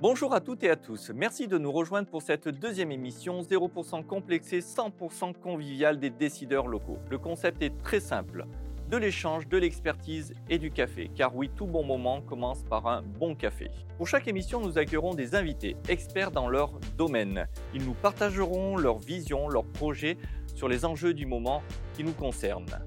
Bonjour à toutes et à tous. Merci de nous rejoindre pour cette deuxième émission 0% complexée, 100% conviviale des décideurs locaux. Le concept est très simple de l'échange, de l'expertise et du café. Car oui, tout bon moment commence par un bon café. Pour chaque émission, nous accueillerons des invités, experts dans leur domaine. Ils nous partageront leur vision, leurs projets sur les enjeux du moment qui nous concernent.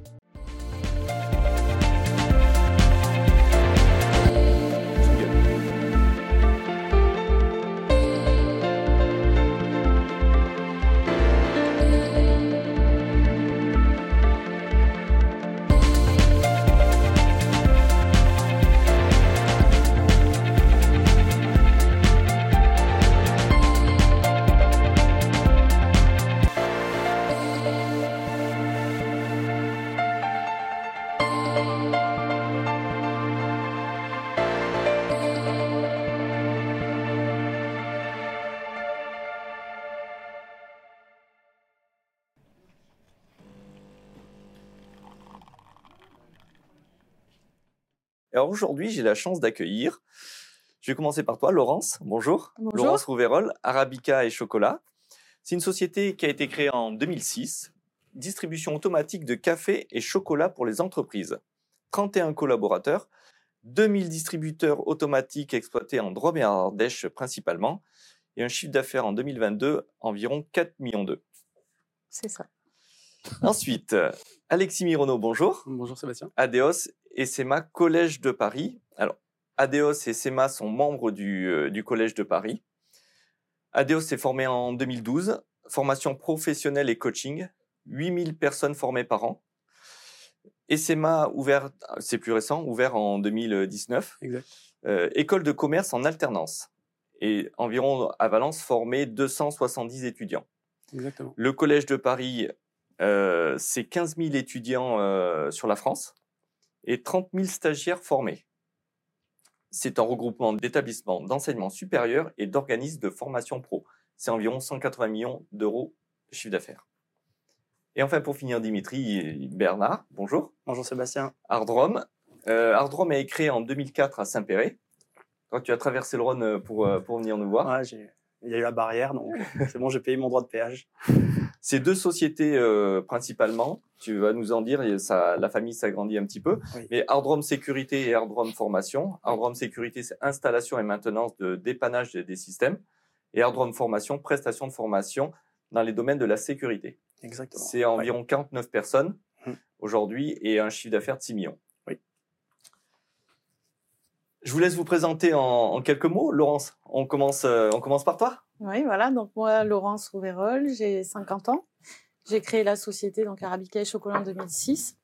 Aujourd'hui, j'ai la chance d'accueillir, je vais commencer par toi, Laurence. Bonjour. Bonjour. Laurence Rouverol, Arabica et Chocolat. C'est une société qui a été créée en 2006, distribution automatique de café et chocolat pour les entreprises. 31 collaborateurs, 2000 distributeurs automatiques exploités en Drôme et en Ardèche principalement, et un chiffre d'affaires en 2022 environ 4 millions d'euros. C'est ça. Ensuite, Alexis Mirono, bonjour. Bonjour Sébastien. Adeos et SEMA Collège de Paris. Alors, Adeos et SEMA sont membres du, euh, du Collège de Paris. Adeos s'est formé en 2012, formation professionnelle et coaching, 8000 personnes formées par an. Et SEMA, ouvert, c'est plus récent, ouvert en 2019, Exact. euh, école de commerce en alternance. Et environ à Valence, formé 270 étudiants. Exactement. Le Collège de Paris, euh, c'est 15 000 étudiants euh, sur la France et 30 000 stagiaires formés. C'est un regroupement d'établissements d'enseignement supérieur et d'organismes de formation pro. C'est environ 180 millions d'euros de chiffre d'affaires. Et enfin, pour finir, Dimitri et Bernard, bonjour. Bonjour Sébastien. Ardrom. Euh, Ardrom a été créé en 2004 à Saint-Péret. Quand tu as traversé le Rhône pour, euh, pour venir nous voir. Ouais, il y a eu la barrière, donc c'est bon, j'ai payé mon droit de péage. Ces deux sociétés euh, principalement, tu vas nous en dire, ça, la famille s'agrandit un petit peu, Oui. mais Hardrom Sécurité et Hardrom Formation. Hardrom Sécurité, c'est installation et maintenance de dépannage des, des systèmes, et Hardrom Formation, prestation de formation dans les domaines de la sécurité. Exactement. C'est environ 49 personnes Mhm. aujourd'hui et un chiffre d'affaires de 6 millions. Oui. Je vous laisse vous présenter en, en quelques mots. Laurence, on commence, euh, on commence par toi Oui, voilà. Donc, moi, Laurence Rouverol, j'ai 50 ans. J'ai créé la société donc Arabica et Chocolat en 2006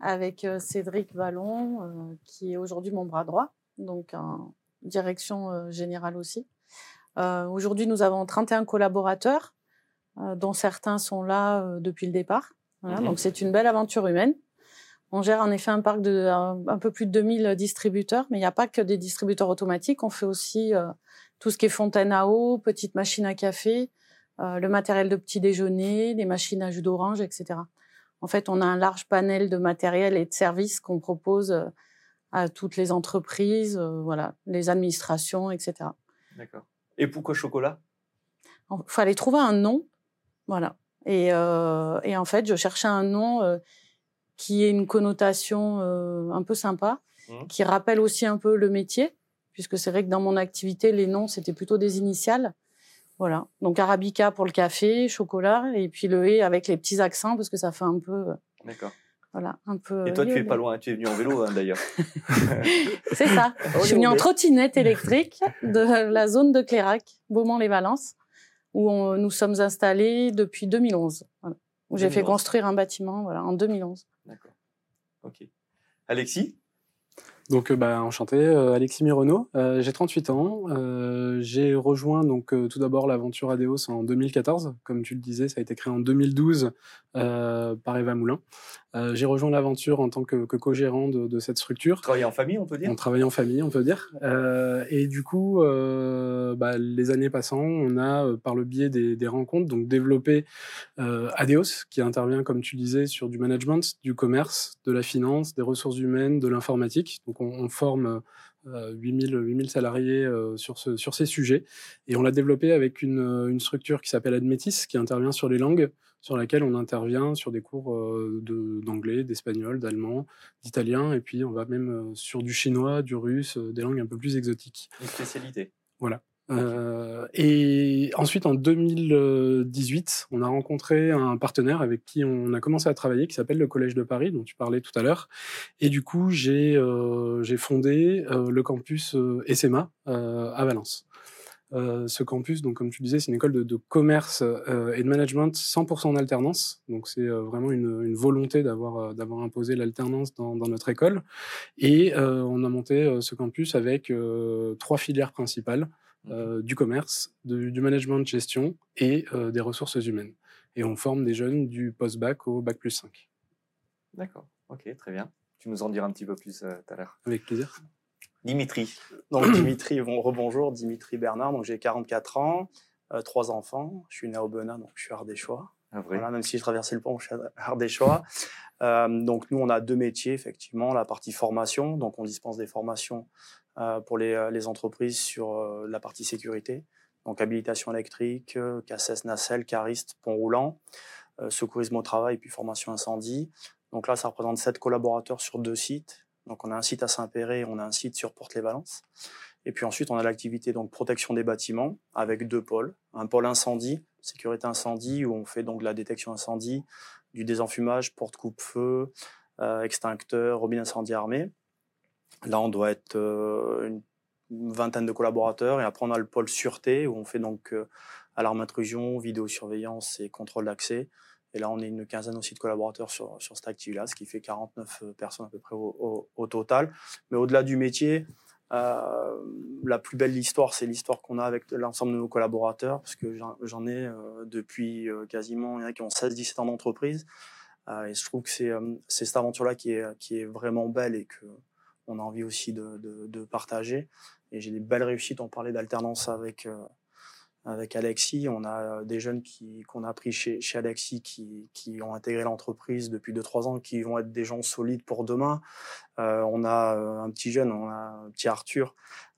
avec euh, Cédric Vallon, euh, qui est aujourd'hui mon bras droit, donc en direction euh, générale aussi. Euh, aujourd'hui, nous avons 31 collaborateurs, dont certains sont là depuis le départ. Voilà, Mhm. Donc, c'est une belle aventure humaine. On gère en effet un parc de un, un peu plus de 2000 distributeurs, mais il n'y a pas que des distributeurs automatiques. On fait aussi tout ce qui est fontaine à eau, petite machine à café, euh, le matériel de petit déjeuner, les machines à jus d'orange, etc. En fait, on a un large panel de matériel et de services qu'on propose euh, à toutes les entreprises, euh, voilà, les administrations, etc. D'accord. Et pourquoi chocolat? Il fallait trouver un nom, voilà. Et, euh, et en fait, je cherchais un nom euh, qui ait une connotation euh, un peu sympa, Mhm. qui rappelle aussi un peu le métier, puisque c'est vrai que dans mon activité, les noms c'était plutôt des initiales. Voilà. Donc Arabica pour le café, chocolat, et puis le et avec les petits accents parce que ça fait un peu, euh, D'accord. voilà, un peu. Et toi, tu es pas loin, tu es venu en vélo hein, d'ailleurs. C'est ça. Je suis venue en trottinette électrique de la zone de Clérac, Beaumont-les-Valences, où on- nous sommes installés depuis 2011. Voilà. Où j'ai fait 2011. construire un bâtiment voilà, en 2011. D'accord. Ok. Alexis? Donc, euh, bah, enchanté, euh, Alexis Mirono. Euh, j'ai 38 ans. J'ai rejoint donc tout d'abord l'aventure Adeos en 2014. Comme tu le disais, ça a été créé en 2012 euh, par Eva Moulin. Euh, j'ai rejoint l'aventure en tant que, que co-gérant de, de cette structure. Travailler en famille, on peut dire On travaille en famille, on peut dire. Euh, et du coup, euh, bah, les années passant, on a, par le biais des, des rencontres, donc développé Adeos, qui intervient, comme tu disais, sur du management, du commerce, de la finance, des ressources humaines, de l'informatique. Donc, on, on forme 8000, 8000 salariés sur, ce, sur ces sujets. Et on l'a développé avec une, une structure qui s'appelle Admetis, qui intervient sur les langues, sur laquelle on intervient sur des cours d'anglais, d'espagnol, d'allemand, d'italien, et puis on va même sur du chinois, du russe, des langues un peu plus exotiques. Une spécialité. Voilà. Euh, et ensuite, en 2018, on a rencontré un partenaire avec qui on a commencé à travailler, qui s'appelle le Collège de Paris, dont tu parlais tout à l'heure. Et du coup, j'ai euh, fondé euh, le campus SMA à Valence. Ce campus, donc comme tu disais, c'est une école de, de commerce et de management 100% en alternance. Donc c'est vraiment une, une volonté d'avoir d'avoir imposé l'alternance dans, dans, notre école. Et on a monté ce campus avec trois filières principales. Euh, du commerce, du management de gestion et euh, des ressources humaines. Et on forme des jeunes du post-bac au bac plus 5. D'accord, ok, très bien. Tu nous en diras un petit peu plus euh, tout à l'heure. Avec plaisir. Dimitri. Donc Dimitri, bon, rebonjour, Dimitri Bernard, donc j'ai 44 ans, trois enfants, je suis né au Benin, donc je suis ardéchois. Ah, voilà, même si je traversais le pont, je suis ardéchois. donc nous, on a deux métiers, effectivement, la partie formation, donc on dispense des formations euh, pour les, euh, les, entreprises sur euh, la partie sécurité, donc habilitation électrique, CACES, nacelle, cariste, pont roulant, secourisme au travail, puis formation incendie. Donc là, ça représente sept collaborateurs sur deux sites. Donc on a un site à Saint-Péret, on a un site sur Porte-les-Valences. Et puis ensuite, on a l'activité donc protection des bâtiments avec deux pôles. Un pôle incendie, sécurité incendie, où on fait donc la détection incendie, du désenfumage, porte-coupe-feu, extincteur, robinet incendie armé. Là, on doit être euh, une, vingtaine de collaborateurs. Et après, on a le pôle sûreté où on fait donc euh, alarme intrusion, vidéosurveillance et contrôle d'accès. Et là, on est une quinzaine aussi de collaborateurs sur, sur cette activité-là, ce qui fait 49 euh, personnes à peu près au, total. Mais au-delà du métier, euh, la plus belle histoire, c'est l'histoire qu'on a avec l'ensemble de nos collaborateurs, parce que j'en ai euh, depuis quasiment, il y en a qui ont 16-17 ans d'entreprise. et je trouve que c'est cette aventure-là qui est, vraiment belle et que on a envie aussi de, de, partager. Et j'ai des belles réussites. On parlait d'alternance avec, avec Alexis. On a euh, des jeunes qui, qu'on a pris chez, chez Alexis qui, qui ont intégré l'entreprise depuis 2-3 ans, qui vont être des gens solides pour demain. Euh, on a un petit jeune, on a un petit Arthur.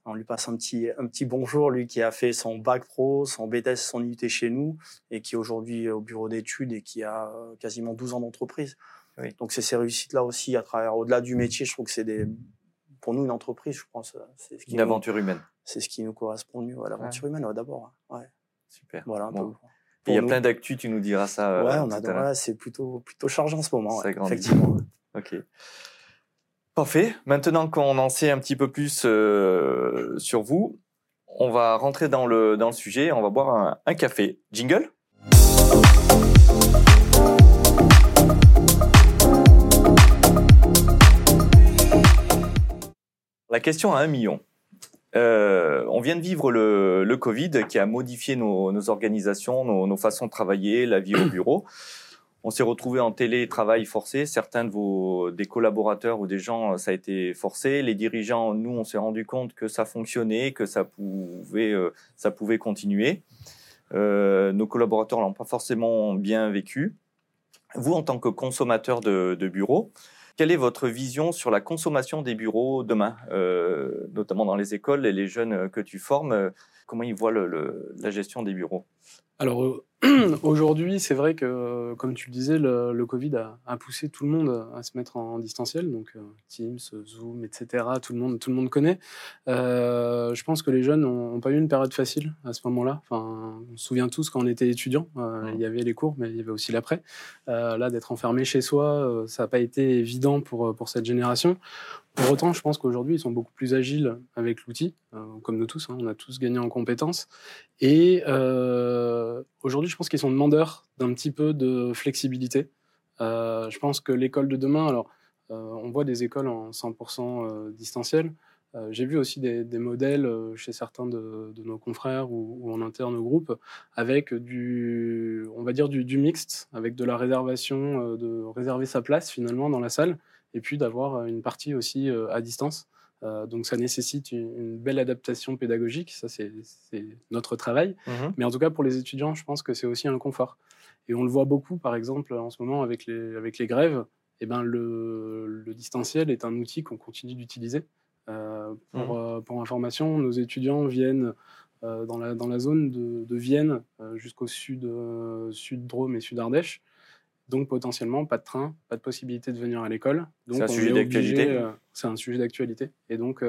On lui passe un petit, un petit bonjour, lui qui a fait son bac pro, son BTS, son unité chez nous, et qui est aujourd'hui au bureau d'études et qui a quasiment 12 ans d'entreprise. Donc c'est ces réussites-là aussi, à travers, au-delà du métier, je trouve que c'est des, pour nous, une entreprise, je pense, c'est ce qui une aventure humaine. C'est ce qui nous correspond mieux, à l'aventure humaine, d'abord. Ouais. Super. Voilà, un peu. Il y a plein d'actu, tu nous diras ça. Ouais, on a, c'est plutôt, plutôt chargé en ce moment, effectivement. ok. Parfait. Maintenant qu'on en sait un petit peu plus euh, sur vous, on va rentrer dans le, dans le sujet. On va boire un, un café. Jingle La question à un million. Euh, on vient de vivre le, Covid qui a modifié nos, organisations, nos, façons de travailler, la vie au bureau. On s'est retrouvé en télétravail forcé. Certains de vos des collaborateurs ou des gens, ça a été forcé. Les dirigeants, nous, on s'est rendu compte que ça fonctionnait, que ça pouvait, euh, ça pouvait continuer. Euh, nos collaborateurs l'ont pas forcément bien vécu. Vous, en tant que consommateur de, de bureau, quelle est votre vision sur la consommation des bureaux demain, euh, notamment dans les écoles et les jeunes que tu formes? Comment ils voient la gestion des bureaux? Euh, aujourd'hui, c'est vrai que, comme tu le disais, le, le Covid a, a, poussé tout le monde à se mettre en, distanciel, donc euh, Teams, Zoom, etc. Tout le monde, tout le monde connaît. Euh, je pense que les jeunes n'ont pas eu une période facile à ce moment-là. Enfin, on se souvient tous quand on était étudiant, euh, il y avait les cours, mais il y avait aussi l'après. Euh, là, d'être enfermé chez soi, ça n'a pas été évident pour pour cette génération. Pour autant, je pense qu'aujourd'hui, ils sont beaucoup plus agiles avec l'outil, euh, comme nous tous. Hein, on a tous gagné en compétences. Et euh, aujourd'hui, je pense qu'ils sont demandeurs d'un petit peu de flexibilité. Euh, je pense que l'école de demain, alors, on voit des écoles en 100% euh, distanciel. J'ai vu aussi des, modèles chez certains de, nos confrères ou, en interne au groupe avec du, on va dire du mixte, avec de la réservation, de réserver sa place finalement dans la salle et puis d'avoir euh, une partie aussi euh, à distance. Euh, donc ça nécessite une, belle adaptation pédagogique, ça c'est notre travail. Mmh. Mais en tout cas pour les étudiants, je pense que c'est aussi un confort. Et on le voit beaucoup par exemple en ce moment avec les, avec les grèves, eh ben, le, le distanciel est un outil qu'on continue d'utiliser. pour, mmh. pour, information, nos étudiants viennent dans, la, dans la zone de, de Vienne jusqu'au sud, sud Drôme et sud Ardèche. Donc potentiellement, pas de train, pas de possibilité de venir à l'école. C'est un, sujet d'actualité. c'est un sujet d'actualité. Et donc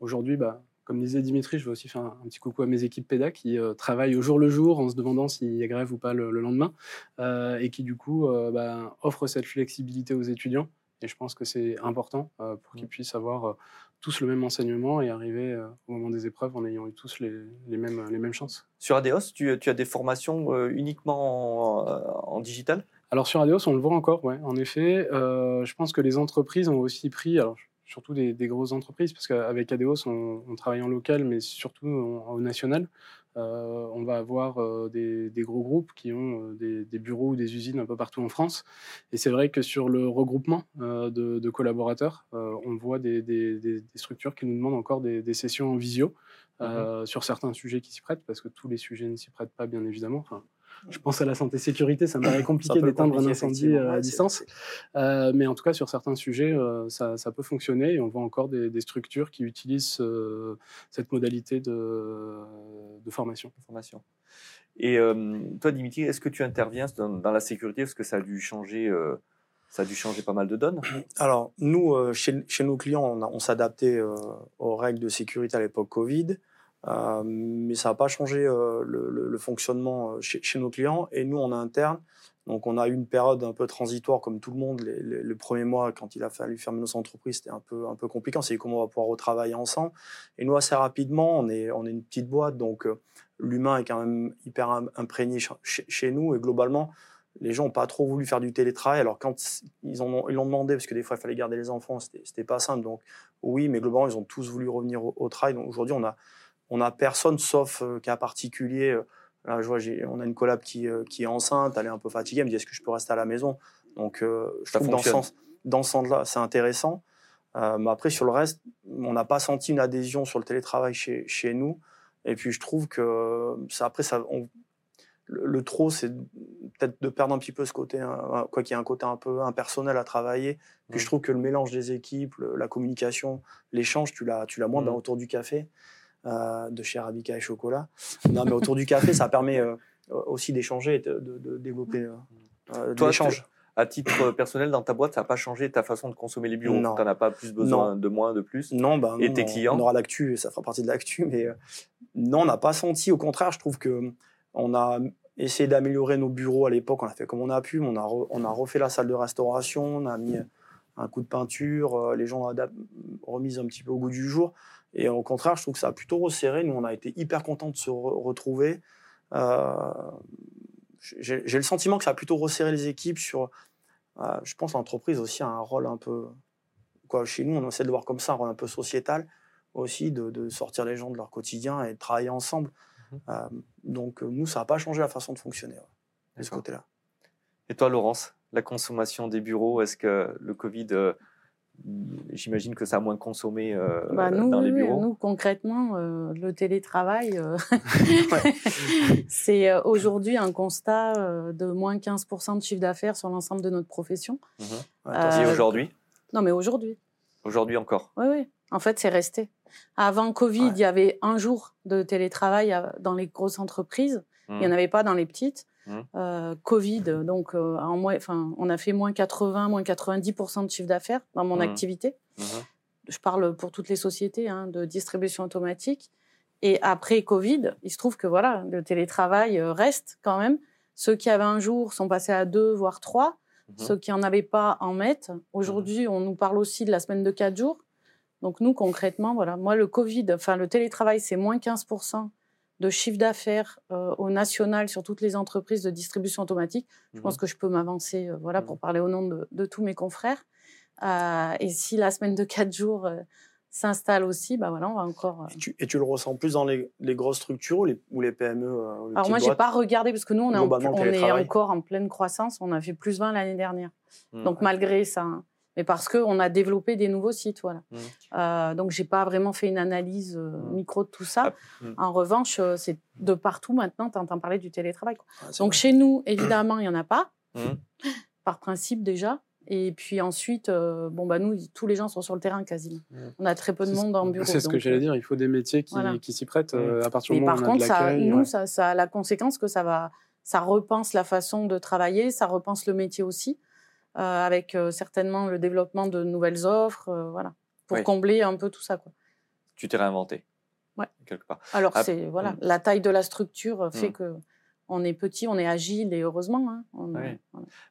aujourd'hui, bah, comme disait Dimitri, je veux aussi faire un, petit coucou à mes équipes PEDA qui euh, travaillent au jour le jour en se demandant s'il y a grève ou pas le, lendemain euh, et qui du coup euh, bah, offrent cette flexibilité aux étudiants. Et je pense que c'est important pour qu'ils puissent avoir tous le même enseignement et arriver au moment des épreuves en ayant eu tous les, mêmes, les mêmes chances. Sur ADEOS, tu, as des formations uniquement en, digital? Alors sur ADEOS, on le voit encore, ouais. En effet, je pense que les entreprises ont aussi pris, alors surtout des, grosses entreprises, parce qu'avec ADEOS, on, travaille en local, mais surtout au national. Euh, on va avoir euh, des, gros groupes qui ont euh, des, bureaux ou des usines un peu partout en France. Et c'est vrai que sur le regroupement de, collaborateurs, on voit des, structures qui nous demandent encore des, sessions en visio mmh sur certains sujets qui s'y prêtent, parce que tous les sujets ne s'y prêtent pas, bien évidemment. Enfin, je pense à la santé sécurité, ça me paraît compliqué d'éteindre un incendie euh, à distance. Euh, mais en tout cas, sur certains sujets, euh, ça, peut fonctionner et on voit encore des, structures qui utilisent cette modalité de, formation. formation. Et toi, Dimitri, est-ce que tu interviens dans, la sécurité? Est-ce que ça a dû changer ça a dû changer pas mal de donnes Alors, nous, chez, nos clients, on, on s'adaptait aux règles de sécurité à l'époque Covid. Euh, mais ça n'a pas changé euh, le, le, fonctionnement euh, chez, nos clients. Et nous, en interne, donc on a eu une période un peu transitoire, comme tout le monde. Les, premiers mois, quand il a fallu fermer nos entreprises, c'était un peu, un peu compliqué. On s'est dit comment on va pouvoir retravailler ensemble. Et nous, assez rapidement, on est, on est une petite boîte, donc l'humain est quand même hyper imprégné chez, nous. Et globalement, les gens n'ont pas trop voulu faire du télétravail. Alors quand ils ont, ils l'ont demandé, parce que des fois il fallait garder les enfants, c'était pas simple. Donc oui, mais globalement ils ont tous voulu revenir au, au travail. Donc aujourd'hui on a on n'a personne sauf euh, cas particulier. Euh, là, je vois, on a une collab qui, euh, qui est enceinte, elle est un peu fatiguée, elle me dit est-ce que je peux rester à la maison? Donc, je trouve dans ce, sens, dans ce sens-là, c'est intéressant. mais après, sur le reste, on n'a pas senti une adhésion sur le télétravail chez, chez nous. Et puis, je trouve que ça, après, ça, le, trop, c'est peut-être de perdre un petit peu ce côté, hein, quoi qu'il y ait un côté un peu impersonnel à travailler. Puis je trouve que le mélange des équipes, la communication, l'échange, tu l'as, tu l'as moins mmh. autour du café. Euh, de chez Arabica et Chocolat. Non, mais autour du café, ça permet euh, aussi d'échanger et de, développer euh, l'échange. À titre personnel, dans ta boîte, ça n'a pas changé ta façon de consommer les bureaux? Tu n'en as pas plus besoin de moins, de plus? Non, ben, et tes clients? On aura l'actu, ça fera partie de l'actu, mais non, on n'a pas senti. Au contraire, je trouve que on a essayé d'améliorer nos bureaux à l'époque. On a fait comme on a pu. On a, on a refait la salle de restauration. On a mis un coup de peinture. les gens ont remis un petit peu au goût du jour. Et au contraire, je trouve que ça a plutôt resserré. Nous, on a été hyper contents de se retrouver. Euh, j'ai le sentiment que ça a plutôt resserré les équipes sur. Euh, je pense l'entreprise aussi a un rôle un peu. Quoi, chez nous, on essaie de voir comme ça un rôle un peu sociétal aussi, de, sortir les gens de leur quotidien et de travailler ensemble. Mmh euh, donc, nous, ça n'a pas changé la façon de fonctionner de ce côté-là. Et toi, Laurence, la consommation des bureaux, est-ce que le Covid J'imagine que ça a moins consommé euh, bah, dans les bureaux. Nous, concrètement, euh, le télétravail, euh, c'est aujourd'hui un constat de moins 15% de chiffre d'affaires sur l'ensemble de notre profession. Mmh. aujourd'hui? Non, mais aujourd'hui. Aujourd'hui encore? Oui, oui. En fait, c'est resté. Avant Covid, il y avait un jour de télétravail dans les grosses entreprises. Il n'y en mmh. avait pas dans les petites. Mmh. Euh, Covid, donc euh, en moins, enfin, on a fait moins 80, moins 90% de chiffre d'affaires dans mon mmh. activité. Mmh. Je parle pour toutes les sociétés hein, de distribution automatique. Et après Covid, il se trouve que voilà, le télétravail euh, reste quand même. Ceux qui avaient un jour sont passés à deux, voire trois. Ceux qui en avaient pas en mettent. Aujourd'hui, on nous parle aussi de la semaine de quatre jours. Donc nous, concrètement, voilà, moi, le Covid, enfin, le télétravail, c'est moins 15% de chiffre d'affaires euh, au national sur toutes les entreprises de distribution automatique. Je pense mmh que je peux m'avancer euh, voilà, pour mmh parler au nom de, tous mes confrères. Euh, et si la semaine de quatre jours s'installe aussi, bah voilà, on va encore. Et tu, le ressens plus dans les, grosses structures ou les, ou les PME Alors moi, j'ai pas regardé parce que nous, on, est, on est, encore en pleine croissance. On a fait plus 20 l'année dernière. Mmh. Donc malgré ça, hein, mais parce qu'on a développé des nouveaux sites. Voilà. Mmh. Euh, donc, j'ai pas vraiment fait une analyse euh, mmh. micro de tout ça. Ah, mmh. En revanche, euh, c'est de partout maintenant, tu entends parler du télétravail. Ah, donc, chez nous, évidemment, il n'y en a pas, par principe déjà. Et puis ensuite, bon, bah, nous, tous les gens sont sur le terrain quasiment. On a très peu de monde en bureau. C'est ce que j'allais dire, il faut des métiers qui, qui s'y prêtent à partir du moment où on par contre, ça, nous, ça, ça, a la conséquence que ça, va, ça repense la façon de travailler, ça repense le métier aussi, avec certainement le développement de nouvelles offres, voilà, pour combler un peu tout ça. Quoi. Tu t'es réinventé Ouais. Quelque part. Alors, c'est voilà, mmh. la taille de la structure fait que on est petit, on est agile et heureusement. Hein,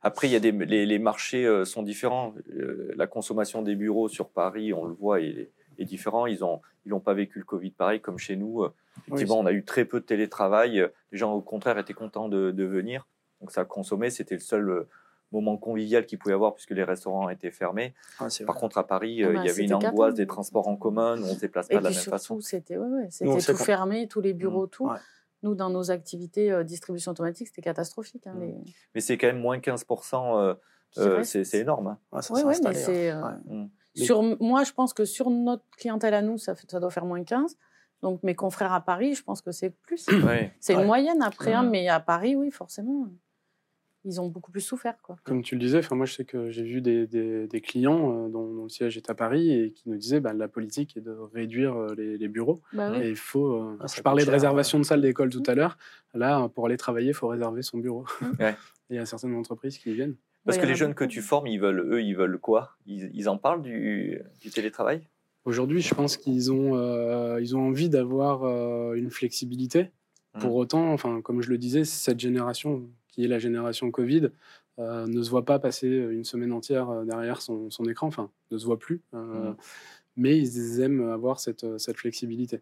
Après, il y a des, les, marchés euh, sont différents. Euh, la consommation des bureaux sur Paris, on le voit, est, est différent. Ils ont ils n'ont pas vécu le Covid pareil comme chez nous. Effectivement, on a eu très peu de télétravail. Les gens, au contraire, étaient contents de, de venir. Donc, ça consommait. C'était le seul euh, moment convivial qu'il pouvait y avoir puisque les restaurants étaient fermés. Ah, Par contre, à Paris, ah bah, il y avait une angoisse des transports en commun. On ne se déplace pas de la même façon. C'était ouais, tout fermé, tous les bureaux, mmh. tout. Nous, dans nos activités euh, distribution automatique, c'était catastrophique. Hein, mmh. Mais c'est quand même moins 15%, euh, euh, c'est énorme. Hein. oui, ouais, mais c'est. Hein. Mmh. Sur, moi, je pense que sur notre clientèle à nous, ça, ça doit faire moins 15. Donc, mes confrères à Paris, je pense que c'est plus. C'est une moyenne après, hein, mais à Paris, oui, forcément ils ont beaucoup plus souffert. Quoi. Comme tu le disais, moi je sais que j'ai vu des, des, clients euh, dont, le siège est à Paris et qui nous disaient bah, la politique est de réduire euh, les, bureaux. Bah et il faut. Euh, ah, je parlais de réservation de salle d'école tout à l'heure. Là, pour aller travailler, il faut réserver son bureau. il y a certaines entreprises qui y viennent. Parce que les jeunes que tu formes, ils veulent, eux, ils veulent quoi? Ils, ils, en parlent du, du télétravail? Aujourd'hui, je pense qu'ils ont, ils ont envie d'avoir une flexibilité. Pour mmh. autant, enfin, comme je le disais, cette génération, qui est la génération Covid, euh, ne se voit pas passer une semaine entière euh, derrière son, écran, enfin, ne se voit plus. Euh, mmh. Mais ils aiment avoir cette, cette flexibilité.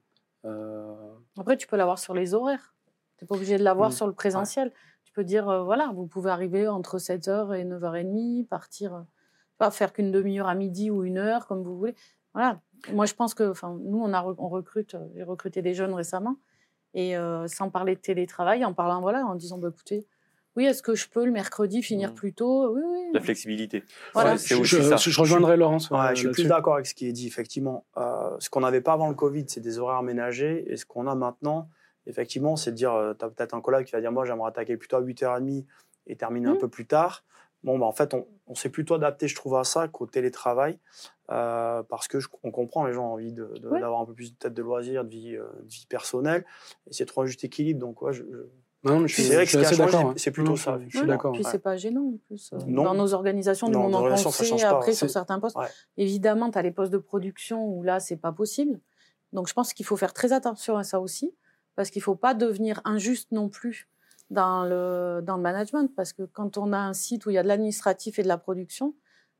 Après, tu peux l'avoir sur les horaires. Tu n'es pas obligé de l'avoir mmh. sur le présentiel. Tu peux dire, voilà, vous pouvez arriver entre 7h et 9h30, partir, pas faire qu'une demi-heure à midi ou une heure, comme vous voulez. Voilà. Moi, je pense que, enfin, nous, on, a, on recrute, j'ai recruté des jeunes récemment, et sans parler de télétravail, en parlant, voilà, en disant, bah, écoutez, oui, est-ce que je peux le mercredi finir mmh. plus tôt? Oui, oui. La flexibilité. Voilà. c'est aussi je, ça. Je rejoindrai Laurence. je suis plus d'accord avec ce qui est dit. Effectivement, euh, ce qu'on n'avait pas avant le Covid, c'est des horaires aménagés. Et ce qu'on a maintenant, effectivement, c'est de dire, euh, tu as peut-être un collègue qui va dire, moi, j'aimerais attaquer plutôt à 8h30 et terminer un mmh. peu plus tard. Bon, bah, en fait, on, on s'est plutôt adapté, je trouve, à ça qu'au télétravail. Euh, parce que on comprend, les gens ont envie d'avoir un peu plus de tête de loisirs, de vie, de vie personnelle. Et c'est trop un juste équilibre. Donc, ouais, je je suis, c'est vrai que hein. c'est plutôt ça. Je suis d'accord. Puis c'est pas gênant en plus. Euh, dans nos organisations, du moment qu'on sait après sur certains postes, évidemment, tu as les postes de production où là, c'est pas possible. Donc je pense qu'il faut faire très attention à ça aussi, parce qu'il faut pas devenir injuste non plus dans le, dans le management, parce que quand on a un site où il y a de l'administratif et de la production,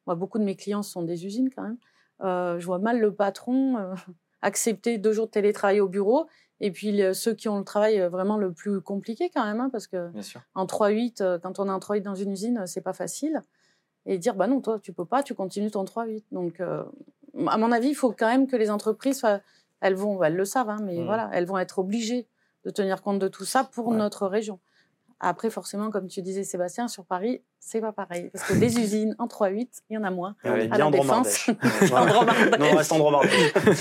moi, beaucoup de mes clients sont des usines quand même, euh, je vois mal le patron euh, accepter deux jours de télétravail au bureau et puis ceux qui ont le travail euh, vraiment le plus compliqué quand même, hein, parce que en 3-8, euh, quand on a un 3-8 dans une usine, c'est pas facile. Et dire, bah non, toi, tu peux pas, tu continues ton 3-8. Donc, euh, à mon avis, il faut quand même que les entreprises, elles vont, elles le savent, hein, mais mmh. voilà, elles vont être obligées de tenir compte de tout ça pour notre région. Après, forcément, comme tu disais, Sébastien, sur Paris, c'est pas pareil. Parce que des usines en 3-8, il y en a moins. on est bien en défense. non, on reste en Et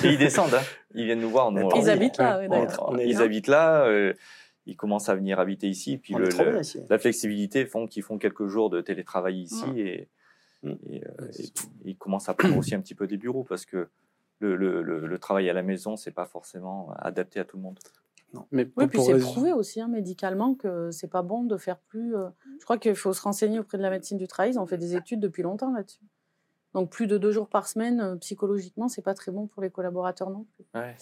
ils descendent. Hein. Ils viennent nous voir. ils habitent là, Ils habitent là. ils commencent à venir habiter ici. Puis le, la flexibilité font qu'ils font quelques jours de télétravail ici et, mm. euh, ils commencent à prendre aussi un petit peu des bureaux parce que le, le travail à la maison, c'est pas forcément adapté à tout le monde. Mais oui, puis c'est prouvé aussi hein, médicalement que c'est pas bon de faire plus. Euh, je crois qu'il faut se renseigner auprès de la médecine du travail. Ils ont fait des études depuis longtemps là-dessus. Donc plus de deux jours par semaine, euh, psychologiquement, c'est pas très bon pour les collaborateurs non plus. Ouais.